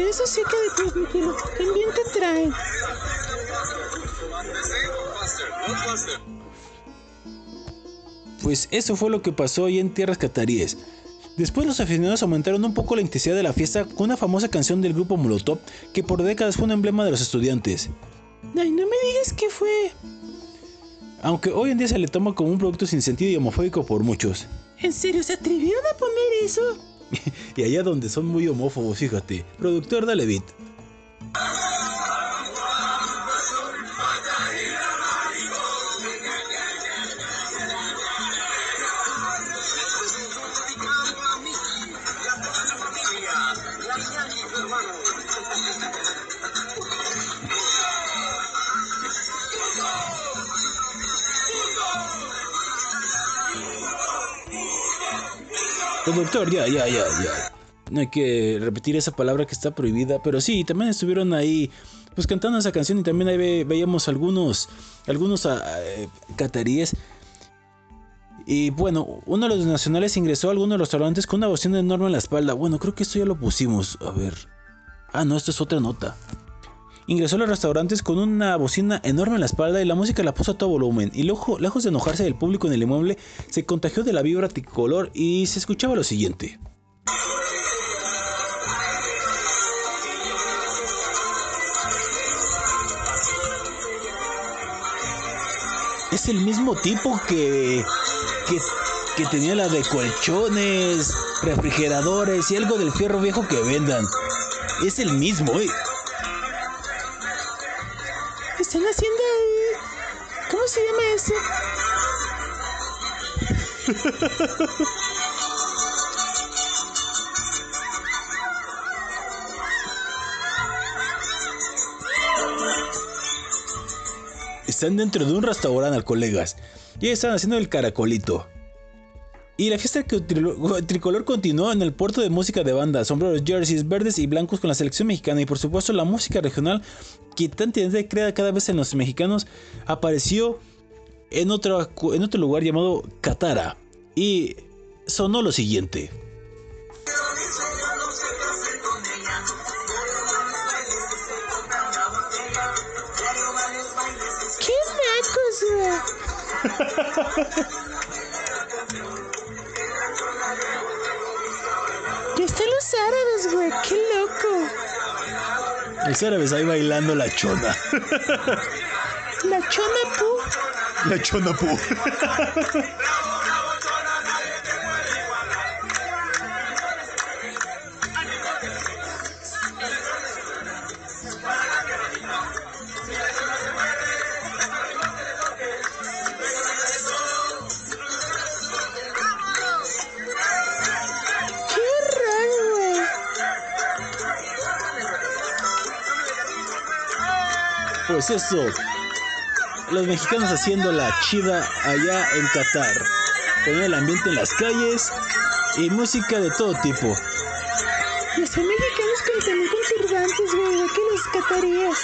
Eso sí que de transmitirlo. ¿Qué ambiente traen? Pues eso fue lo que pasó hoy en tierras cataríes. Después los aficionados aumentaron un poco la intensidad de la fiesta con una famosa canción del grupo Molotov que por décadas fue un emblema de los estudiantes. Ay, no me digas qué fue. Aunque hoy en día se le toma como un producto sin sentido y homofóbico por muchos. ¿En serio se atrevieron a poner eso? y allá donde son muy homófobos, fíjate. Productor, dale. Doctor, ya, ya, ya, ya. No hay que repetir esa palabra que está prohibida, pero sí, también estuvieron ahí pues cantando esa canción y también ahí veíamos algunos algunos uh, cataríes y bueno, uno de los nacionales ingresó a algunos de los restaurantes con una bocina enorme en la espalda. Bueno, creo que esto ya lo pusimos. A ver. Ah, no, esto es otra nota. Ingresó a los restaurantes con una bocina enorme en la espalda y la música la puso a todo volumen. Y luego, lejos de enojarse del público en el inmueble, se contagió de la vibra tricolor y se escuchaba lo siguiente. Es el mismo tipo que que, tenía la de colchones, refrigeradores y algo del fierro viejo que vendan. Es el mismo, ¿eh? Están haciendo ahí. ¿Cómo se llama eso? Están dentro de un restaurante, colegas. Y están haciendo el caracolito. Y la fiesta tricolor continuó en el puerto de música de banda, sombreros, jerseys verdes y blancos con la selección mexicana. Y por supuesto la música regional que tan crea cada vez en los mexicanos apareció en otro, en otro lugar llamado Catara. Y sonó lo siguiente. Ya árabes, güey. Qué loco. Los árabes ahí bailando la chona. La chona pu. La chona pu. Pues eso, los mexicanos haciendo la chida allá en Qatar. Poner el ambiente en las calles y música de todo tipo. Los mexicanos con también con turbantes, güey, que los cataríes.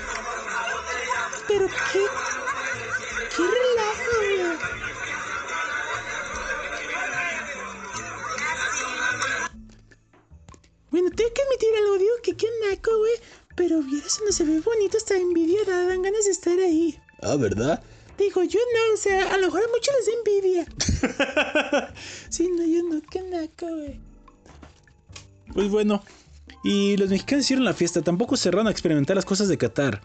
Qué. qué relajo, güey. Bueno, tengo que admitir algo, digo que qué naco, güey. Pero vieras, no se ve bonito, está envidia, dan ganas de estar ahí. Ah, ¿verdad? Digo, yo no, o sea, a lo mejor a muchos les da envidia. sí, no, yo no, qué naco, güey. Pues bueno, y los mexicanos hicieron la fiesta, tampoco cerraron a experimentar las cosas de Qatar.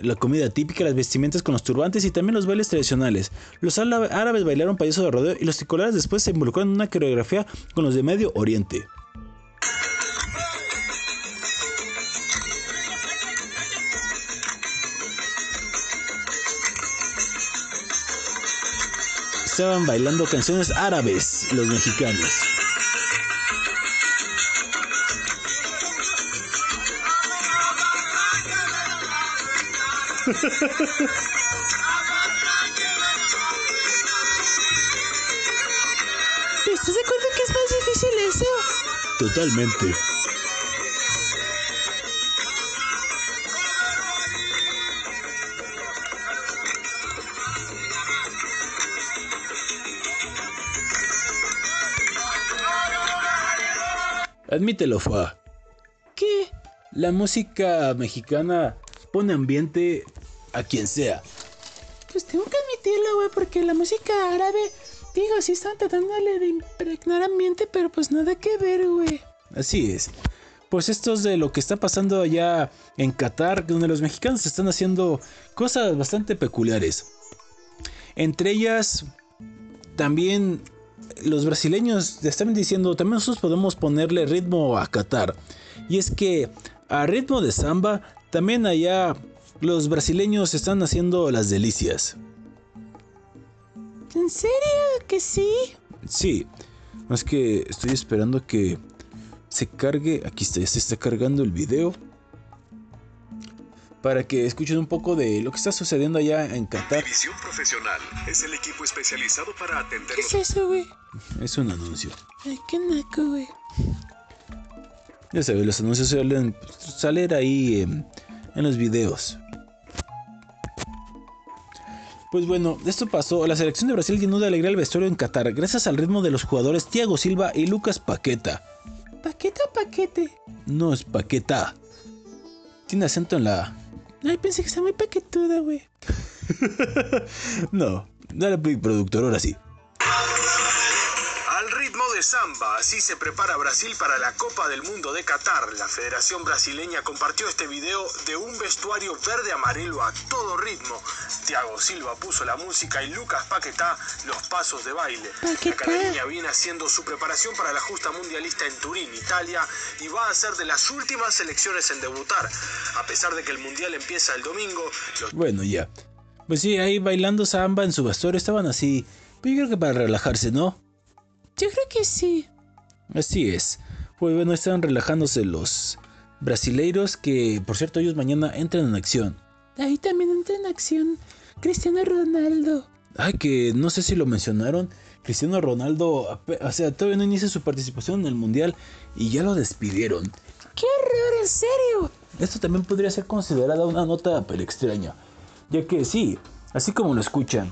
La comida típica, las vestimentas con los turbantes y también los bailes tradicionales. Los árabes bailaron payaso de rodeo y los tricolares después se involucraron en una coreografía con los de Medio Oriente. Estaban bailando canciones árabes los mexicanos. ¿Estás de acuerdo que es más difícil eso? Totalmente. Admítelo, Fa. ¿Qué? La música mexicana pone ambiente a quien sea. Pues tengo que admitirlo, güey, porque la música árabe, digo, sí están tratándole de impregnar ambiente, pero pues nada que ver, güey. Así es. Pues esto es de lo que está pasando allá en Qatar, donde los mexicanos están haciendo cosas bastante peculiares. Entre ellas, también los brasileños estaban diciendo, también nosotros podemos ponerle ritmo a Qatar. Y es que a ritmo de samba, también allá los brasileños están haciendo las delicias. ¿En serio que sí? Sí, es que estoy esperando que se cargue. Aquí está, ya se está cargando el video. Para que escuchen un poco de lo que está sucediendo allá en Qatar. División Profesional es el equipo especializado para atender ¿Qué es eso, güey? Es un anuncio. Ay, qué naco, güey. Ya sabes, los anuncios suelen salir ahí en, en los videos. Pues bueno, esto pasó. La selección de Brasil llenó de alegría el vestuario en Qatar gracias al ritmo de los jugadores Thiago Silva y Lucas Paqueta. ¿Paquete o paquete? No es Paqueta. Tiene acento en la... Ay, pensé que está muy paquetuda, güey. no, dale productor, ahora sí. De samba, así se prepara Brasil para la Copa del Mundo de Qatar. La Federación Brasileña compartió este video de un vestuario verde amarelo a todo ritmo. Thiago Silva puso la música y Lucas Paquetá los pasos de baile. La canareña viene haciendo su preparación para la justa mundialista en Turín, Italia, y va a ser de las últimas selecciones en debutar. A pesar de que el mundial empieza el domingo, los Bueno, ya. Pues sí, ahí bailando samba en su vestuario estaban así. Pero yo creo que para relajarse, ¿no? Yo creo que sí. Así es. Pues bueno, estaban relajándose los brasileiros que, por cierto, ellos mañana entran en acción. Ahí también entra en acción Cristiano Ronaldo. Ay, que no sé si lo mencionaron. Cristiano Ronaldo, o sea, todavía no inicia su participación en el Mundial y ya lo despidieron. ¡Qué horror, en serio! Esto también podría ser considerada una nota pero extraña, ya que sí, así como lo escuchan,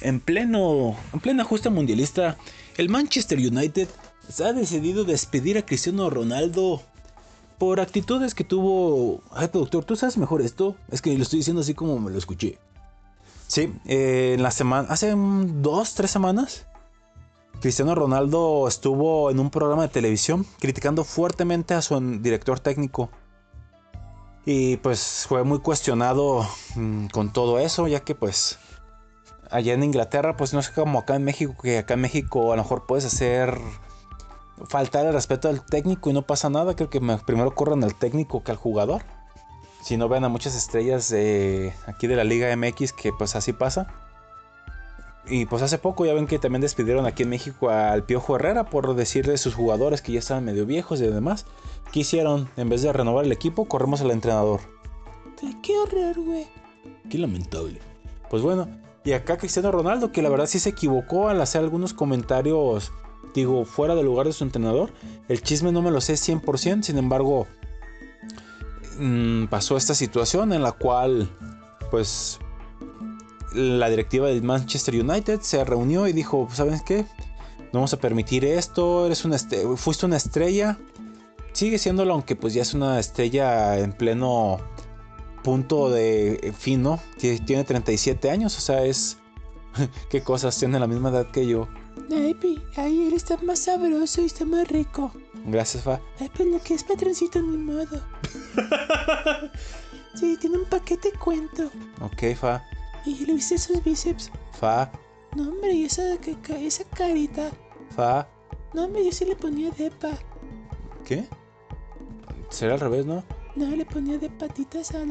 en pleno, en plena justa mundialista, el Manchester United se ha decidido despedir a Cristiano Ronaldo por actitudes que tuvo. Ay, productor, ¿tú sabes mejor esto? Es que lo estoy diciendo así como me lo escuché. Sí, eh, en la semana, hace dos, tres semanas, Cristiano Ronaldo estuvo en un programa de televisión criticando fuertemente a su director técnico. Y pues fue muy cuestionado mm, con todo eso, ya que pues allá en Inglaterra pues no es como acá en México, que acá en México a lo mejor puedes hacer faltar el respeto al técnico y no pasa nada. Creo que me- primero corran al técnico que al jugador. Si no ven a muchas estrellas de aquí de la Liga MX que pues así pasa. Y pues hace poco ya ven que también despidieron aquí en México al Piojo Herrera por decir de sus jugadores que ya estaban medio viejos y demás. ¿Qué hicieron? En vez de renovar el equipo, corremos al entrenador. ¡Qué horror, güey! Qué lamentable. Pues bueno, y acá Cristiano Ronaldo, que la verdad sí se equivocó al hacer algunos comentarios, digo, fuera del lugar de su entrenador. El chisme no me lo sé 100%, sin embargo, mm, pasó esta situación en la cual, pues, la directiva del Manchester United se reunió y dijo, ¿sabes qué? No vamos a permitir esto, eres una este- fuiste una estrella. Sigue siéndolo, aunque pues ya es una estrella en pleno punto de eh, fin, ¿no? Tie- Tiene 37 años, o sea, es... ¿Qué cosas? Tiene la misma edad que yo. Ay, pi, ay, él está más sabroso y está más rico. Gracias, Fa. Ay, pues lo que es patroncito, ni modo. Sí, tiene un paquete cuento. Ok, Fa. Y le viste sus bíceps. Fa. No, hombre, y esa, esa carita. Fa. No, hombre, yo sí le ponía depa. ¿Qué? Será al revés, ¿no? No, le ponía de patitas a...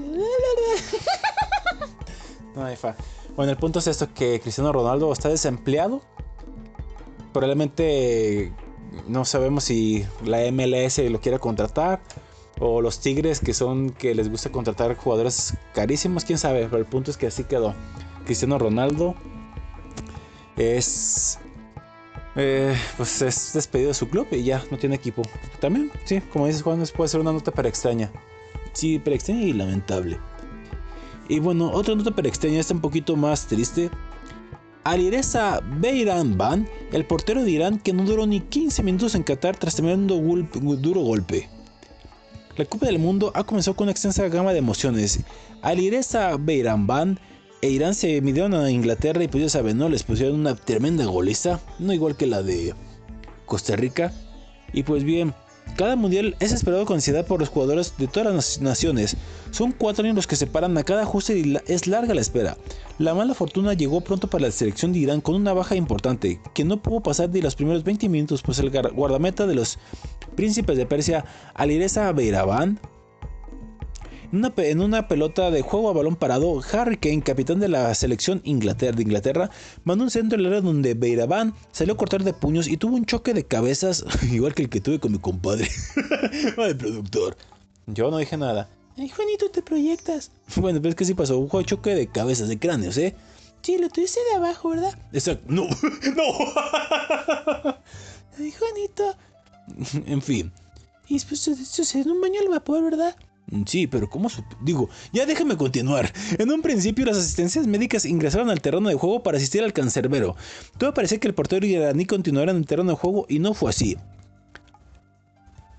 No hay fa. Bueno, el punto es esto, que Cristiano Ronaldo está desempleado. Probablemente no sabemos si la MLS lo quiere contratar. O los Tigres que son que les gusta contratar jugadores carísimos, quién sabe. Pero el punto es que así quedó. Cristiano Ronaldo es... eh, pues es despedido de su club y ya no tiene equipo. También, sí, como dices Juan, puede ser una nota para extraña. Sí, pero extraña y lamentable. Y bueno, otra nota pero extraña, está un poquito más triste. Alireza Beiran Ban, el portero de Irán que no duró ni 15 minutos en Qatar tras un golpe- duro golpe. La Copa del Mundo ha comenzado con una extensa gama de emociones. Alireza Beiran Ban e Irán se midieron a Inglaterra y pues ya saben, ¿no? Les pusieron una tremenda goliza, no igual que la de Costa Rica. Y pues bien, cada mundial es esperado con ansiedad por los jugadores de todas las naciones. Son cuatro años los que separan a cada ajuste y es larga la espera. La mala fortuna llegó pronto para la selección de Irán con una baja importante, que no pudo pasar de los primeros 20 minutos, pues el guardameta de los príncipes de Persia, Alireza Beiraban, en una, pelota de juego a balón parado, Harry Kane, capitán de la selección de Inglaterra, mandó un centro al área donde Beiraban salió a cortar de puños y tuvo un choque de cabezas, igual que el que tuve con mi compadre, el productor. Yo no dije nada. Ay, Juanito, te proyectas. Bueno, pero es que sí pasó, un choque de cabezas, de cráneos, ¿eh? Sí, lo tuviste de abajo, ¿verdad? Exacto. No, no. Ay, Juanito. en fin. Y después se en un baño al vapor, ¿verdad? Mm, sí, pero ¿cómo? Digo, ya déjame continuar. En un principio las asistencias médicas ingresaron al terreno de juego para asistir al cancerbero. Todo parecía que el portero iraní continuara en el terreno de juego y no fue así.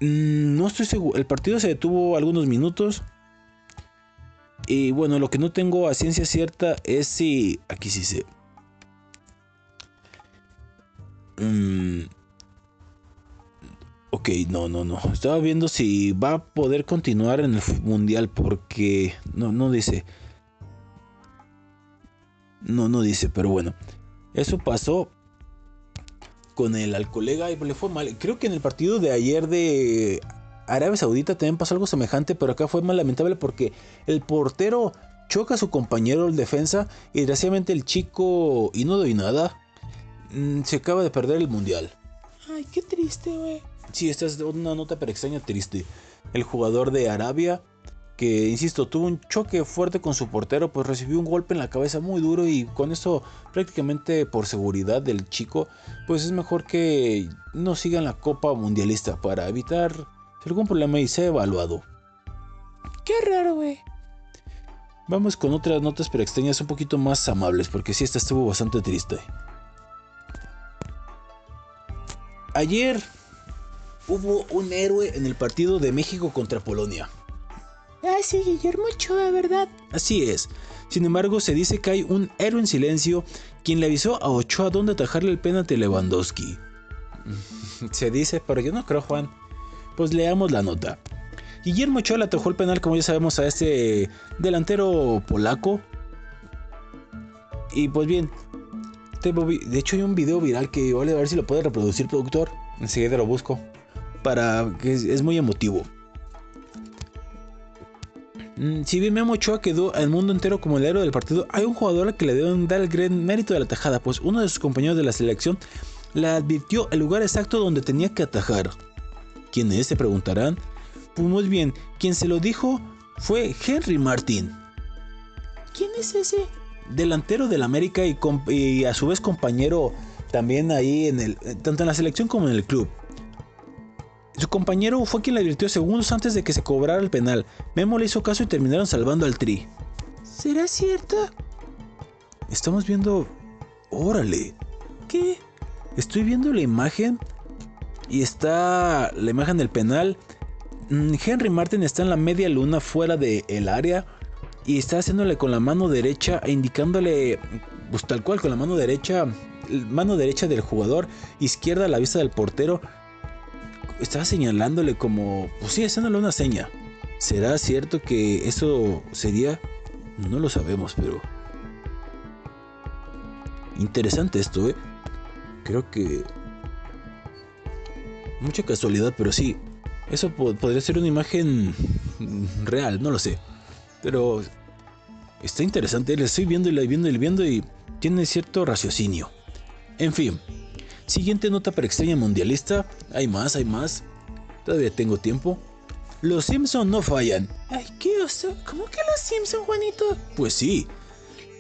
Mm, no estoy seguro. El partido se detuvo algunos minutos. Y bueno, lo que no tengo a ciencia cierta es si... Aquí sí sé. Mmm Ok, no, no, no. Estaba viendo si va a poder continuar en el mundial porque no, no dice. No, no dice, pero bueno. Eso pasó con el al colega y le fue mal. Creo que en el partido de ayer de Arabia Saudita también pasó algo semejante, pero acá fue más lamentable porque el portero choca a su compañero el defensa y desgraciadamente el chico, y no doy nada, mm, se acaba de perder el mundial. Ay, qué triste, güey. Sí, esta es una nota pero extraña triste. El jugador de Arabia, que insisto, tuvo un choque fuerte con su portero, pues recibió un golpe en la cabeza muy duro y con esto prácticamente por seguridad del chico, pues es mejor que no siga en la Copa Mundialista para evitar algún problema y sea evaluado. Qué raro, güey. Vamos con otras notas pero extrañas un poquito más amables, porque sí, esta estuvo bastante triste. Ayer hubo un héroe en el partido de México contra Polonia. Ah, sí, Guillermo Ochoa, ¿verdad? Así es. Sin embargo, se dice que hay un héroe en silencio quien le avisó a Ochoa dónde atajarle el penalti a Lewandowski. se dice, pero yo no creo, Juan. Pues leamos la nota. Guillermo Ochoa le atajó el penal, como ya sabemos, a este delantero polaco. Y pues bien, de hecho hay un video viral que vale a ver si lo puede reproducir, productor. Enseguida lo busco para que es, muy emotivo. Mm, si bien Memo Ochoa quedó al mundo entero como el héroe del partido, hay un jugador al que le deben dar el gran mérito de la tajada, pues uno de sus compañeros de la selección le advirtió el lugar exacto donde tenía que atajar. ¿Quién es? Se preguntarán. Pues muy bien, quien se lo dijo fue Henry Martin. ¿Quién es ese? Delantero del América y, y a su vez compañero también ahí en el tanto en la selección como en el club. Su compañero fue quien le advirtió segundos antes de que se cobrara el penal. Memo le hizo caso y terminaron salvando al Tri. ¿Será cierto? Estamos viendo... Órale. ¿Qué? Estoy viendo la imagen y está la imagen del penal. Mm, Henry Martin está en la media luna fuera del área y está haciéndole con la mano derecha e indicándole, pues tal cual, con la mano derecha, mano derecha del jugador, izquierda a la vista del portero estaba señalándole como, pues sí, haciéndole una seña. ¿Será cierto que eso sería? No lo sabemos, pero... Interesante esto, ¿eh? Creo que... Mucha casualidad, pero sí. Eso podría ser una imagen real, no lo sé. Pero... Está interesante, le estoy viendo y le viendo y viendo y tiene cierto raciocinio. En fin, Siguiente nota para extraña mundialista. Hay más, hay más. Todavía tengo tiempo. Los Simpson no fallan. Ay, qué oso. ¿Cómo que los Simpson, Juanito? Pues sí.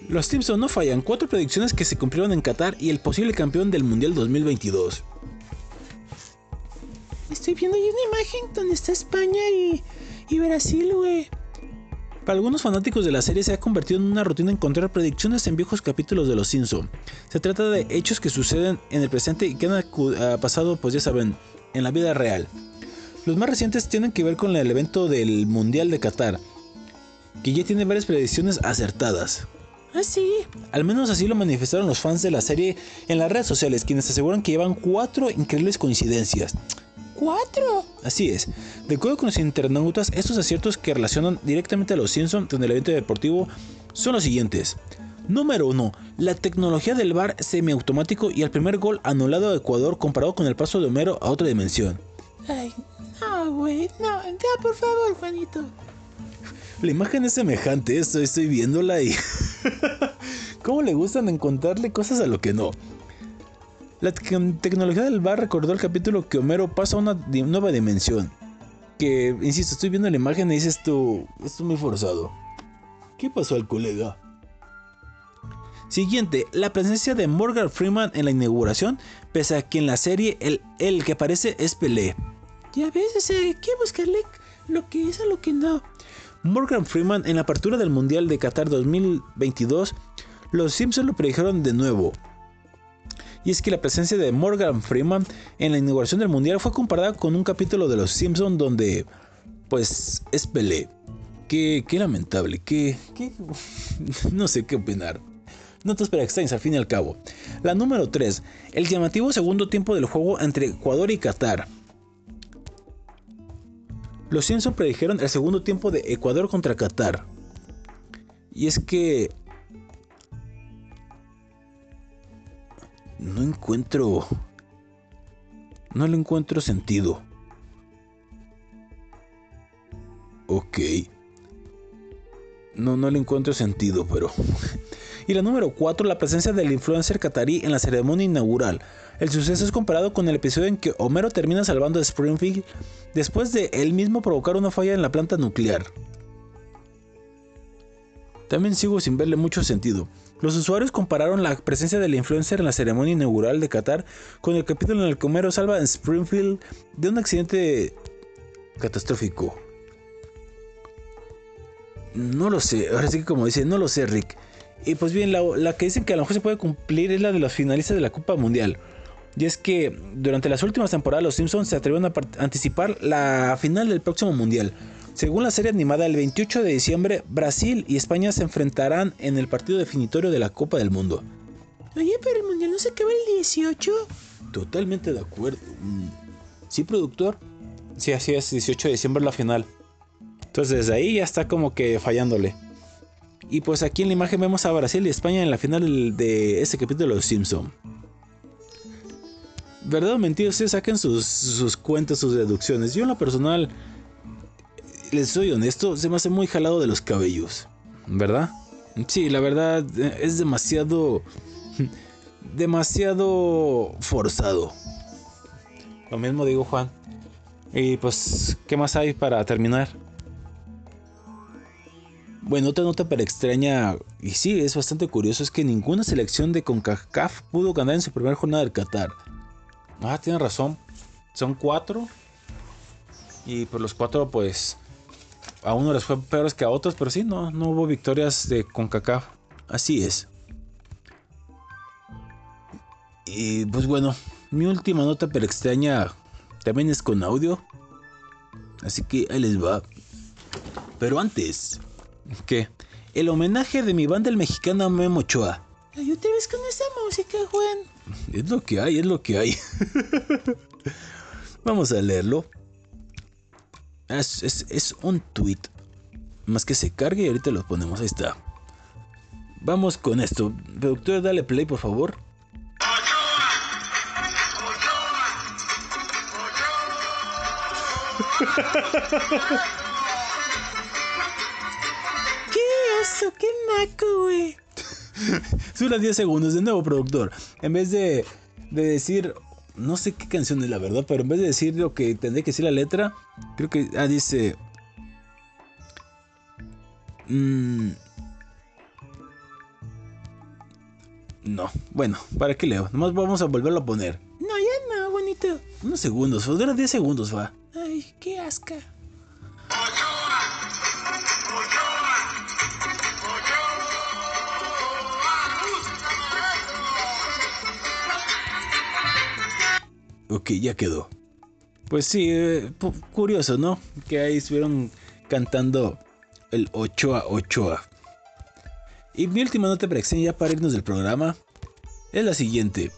Los Simpson no fallan. Cuatro predicciones que se cumplieron en Qatar y el posible campeón del Mundial 2022. Estoy viendo una imagen donde está España y, y Brasil, güey. Para algunos fanáticos de la serie se ha convertido en una rutina encontrar predicciones en viejos capítulos de Los Simpson. Se trata de hechos que suceden en el presente y que han pasado, pues ya saben, en la vida real. Los más recientes tienen que ver con el evento del Mundial de Qatar, que ya tiene varias predicciones acertadas. ¿Ah, sí? Al menos así lo manifestaron los fans de la serie en las redes sociales, quienes aseguran que llevan cuatro increíbles coincidencias cuatro. Así es. De acuerdo con los internautas, estos aciertos que relacionan directamente a los Simpsons en el evento deportivo son los siguientes. Número 1. La tecnología del bar semiautomático y el primer gol anulado a Ecuador comparado con el paso de Homero a otra dimensión. Ay, no, güey, no, ya, por favor, Juanito. La imagen es semejante, esto estoy viéndola y... ¿Cómo le gustan encontrarle cosas a lo que no? La tecnología del bar recordó el capítulo que Homero pasa a una nueva dimensión. Que, insisto, estoy viendo la imagen y dices esto, esto es muy forzado. ¿Qué pasó al colega? Siguiente, la presencia de Morgan Freeman en la inauguración, pese a que en la serie el, que aparece es Pelé. Ya ves, hay que buscarle lo que es a lo que no. Morgan Freeman en la apertura del Mundial de Qatar 2022, los Simpsons lo predijeron de nuevo. Y es que la presencia de Morgan Freeman en la inauguración del Mundial fue comparada con un capítulo de Los Simpsons donde, pues, es Pelé. Qué, qué lamentable, qué, qué... no sé qué opinar. Notas para extrañas al fin y al cabo. La número 3. El llamativo segundo tiempo del juego entre Ecuador y Qatar. Los Simpsons predijeron el segundo tiempo de Ecuador contra Qatar. Y es que no encuentro... No le encuentro sentido. Ok. No, no le encuentro sentido, pero... y la número 4, la presencia del influencer catarí en la ceremonia inaugural. El suceso es comparado con el episodio en que Homero termina salvando a Springfield después de él mismo provocar una falla en la planta nuclear. También sigo sin verle mucho sentido. Los usuarios compararon la presencia del influencer en la ceremonia inaugural de Qatar con el capítulo en el que Homero salva a Springfield de un accidente catastrófico. No lo sé, ahora sí que como dice, no lo sé Rick. Y pues bien, la, la, que dicen que a lo mejor se puede cumplir es la de los finalistas de la Copa Mundial. Y es que durante las últimas temporadas los Simpsons se atrevieron a anticipar la final del próximo Mundial. Según la serie animada, el 28 de diciembre, Brasil y España se enfrentarán en el partido definitorio de la Copa del Mundo. Oye, pero el Mundial no se acaba el 18. Totalmente de acuerdo. Mm, ¿Sí, productor? Sí, así es, 18 de diciembre la final. Entonces desde ahí ya está como que fallándole. Y pues aquí en la imagen vemos a Brasil y España en la final de este capítulo de Los Simpson. ¿Verdad o mentira? Ustedes saquen sus, sus cuentas, sus deducciones. Yo en lo personal les soy honesto, se me hace muy jalado de los cabellos. ¿Verdad? Sí, la verdad eh, es demasiado... demasiado forzado. Lo mismo digo Juan. Y pues, ¿qué más hay para terminar? Bueno, otra nota para extraña, y sí, es bastante curioso, es que ninguna selección de CONCACAF pudo ganar en su primera jornada del Qatar. Ah, tiene razón. Son cuatro. Y por los cuatro, pues, a uno les fue peores que a otros, pero sí, no, no hubo victorias de CONCACAF. Así es. Y pues bueno, mi última nota pero extraña también es con audio. Así que ahí les va. Pero antes, ¿qué? El homenaje de mi banda el mexicano Memo Ochoa. Ay, otra vez con esa música, Juan. Es lo que hay, es lo que hay. Vamos a leerlo. Es, es, es, un tweet. Más que se cargue y ahorita lo ponemos. Ahí está. Vamos con esto. Productor, dale play, por favor. ¿Qué oso? ¿Qué naco, güey? Dura 10 segundos. De nuevo, productor. En vez de, de decir no sé qué canción es la verdad, pero en vez de decir lo que tendría que decir la letra, creo que ah, dice. Mmm, no, bueno, ¿para qué leo? Nomás vamos a volverlo a poner. No, ya no, bonito. Unos segundos, dura 10 segundos, va. Ay, qué asca. Ok, ya quedó. Pues sí, eh, curioso, ¿no? Que ahí estuvieron cantando el Ochoa Ochoa. Y mi última nota para ya para irnos del programa es la siguiente.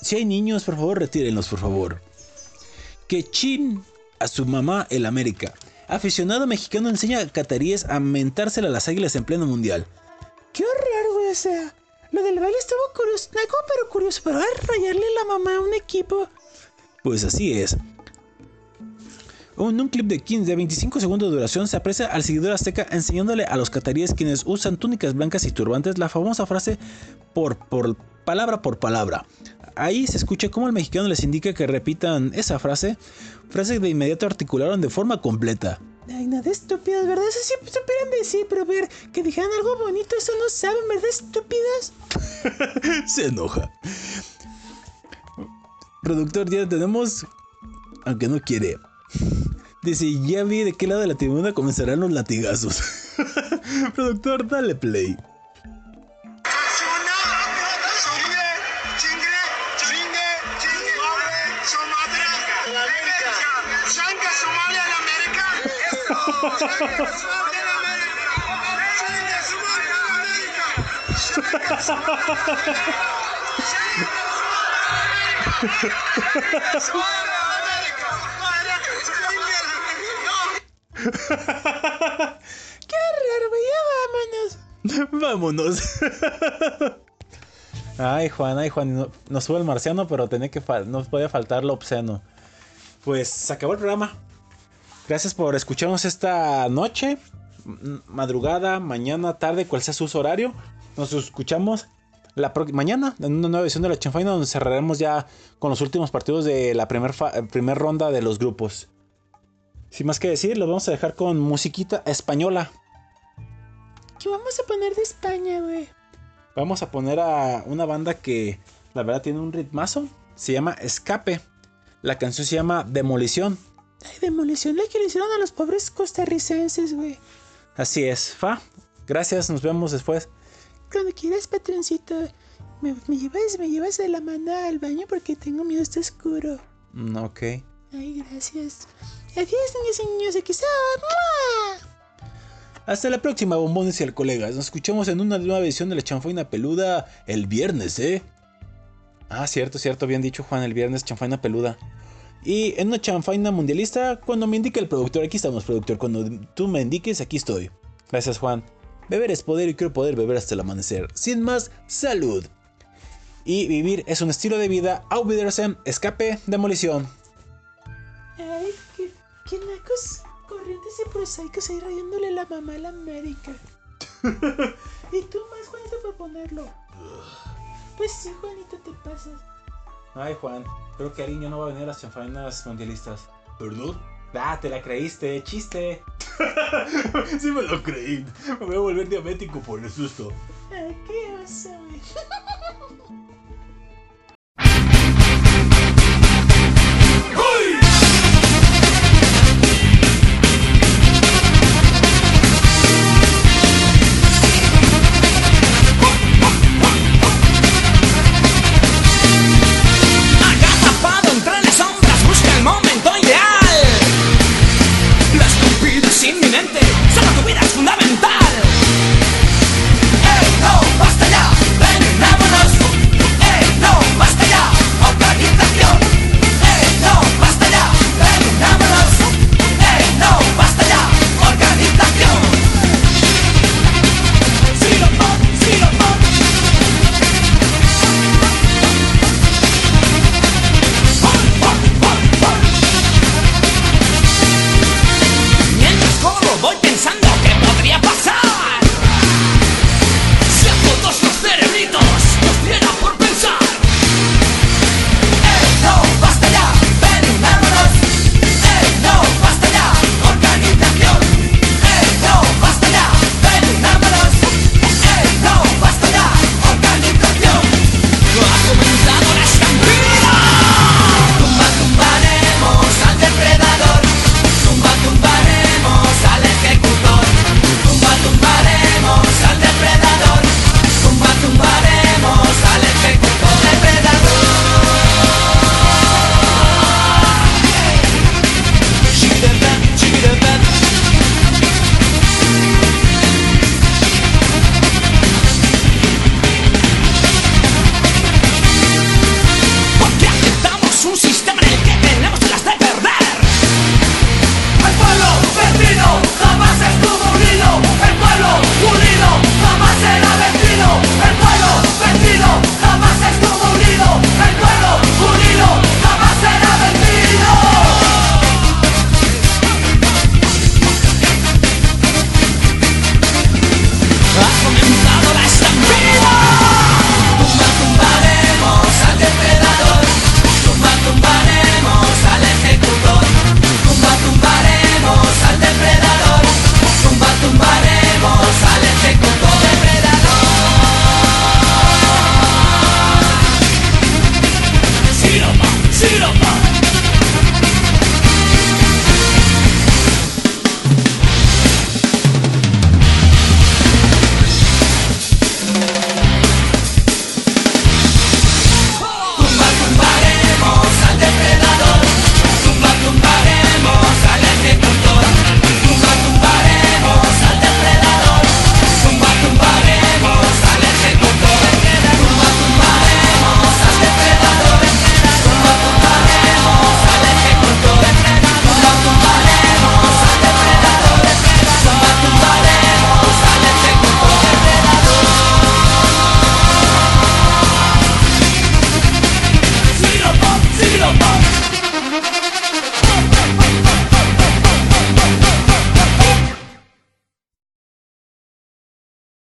Si hay niños, por favor, retírenlos, por favor. Que chin a su mamá el América. Aficionado mexicano enseña a cataríes a mentársela a las águilas en pleno mundial. ¡Qué horror, güey! sea, lo del baile estuvo curioso, algo pero curioso, pero es rayarle la mamá a un equipo. Pues así es. En un clip de 15 de 25 segundos de duración se aprecia al seguidor azteca enseñándole a los cataríes quienes usan túnicas blancas y turbantes la famosa frase por, por palabra por palabra. Ahí se escucha cómo el mexicano les indica que repitan esa frase, frase que de inmediato articularon de forma completa. Ay, nada estúpidas, ¿verdad? Eso sí supieran decir, pero ver, que dijeran algo bonito, eso no saben, ¿verdad, estúpidas? se enoja. Productor, ya tenemos, aunque no quiere, Dice, ya vi de qué lado de la tribuna comenzarán los latigazos. Productor, dale play. ¡Qué raro, Ya vámonos! vámonos. ay, Juan, ay, Juan. Nos sube el marciano, pero tenía que no podía faltar lo obsceno. Pues se acabó el programa. Gracias por escucharnos esta noche, madrugada, mañana, tarde, cual sea su horario. Nos escuchamos la mañana en una nueva edición de la Chanfaina donde cerraremos ya con los últimos partidos de la primera primer ronda de los grupos. Sin más que decir, lo vamos a dejar con musiquita española. ¿Qué vamos a poner de España, güey? Vamos a poner a una banda que la verdad tiene un ritmazo. Se llama Escape. La canción se llama Demolición. Ay, Demolición, la que le hicieron a los pobres costarricenses, güey. Así es, Fa. Gracias, nos vemos después. Cuando quieras, patroncito, me, llevas, me llevas de la mano al baño porque tengo miedo, está oscuro. Mm, ok. Ay, gracias. Adiós, niños y niños, aquí Hasta la próxima, bombones y al colegas. Nos escuchamos en una nueva edición de la chanfaina peluda el viernes, ¿eh? Ah, cierto, cierto, bien dicho Juan, el viernes chanfaina peluda. Y en una chanfaina mundialista, cuando me indique el productor, aquí estamos, productor. Cuando tú me indiques, aquí estoy. Gracias, Juan. Beber es poder y quiero poder beber hasta el amanecer. Sin más, salud. Y vivir es un estilo de vida. Aubidersen, escape, demolición. Ay, qué ¿Qué nacos corrientes y prosaicos ahí rayándole la mamá a la América? y tú más, Juanito, por ponerlo. Pues sí, Juanito, te pasas. Ay, Juan, creo que Ariño no va a venir a las chanfainas mundialistas. ¿Perdón? Ah, te la creíste, chiste. sí me lo creí. Me voy a volver diabético por el susto. Ay, qué oso.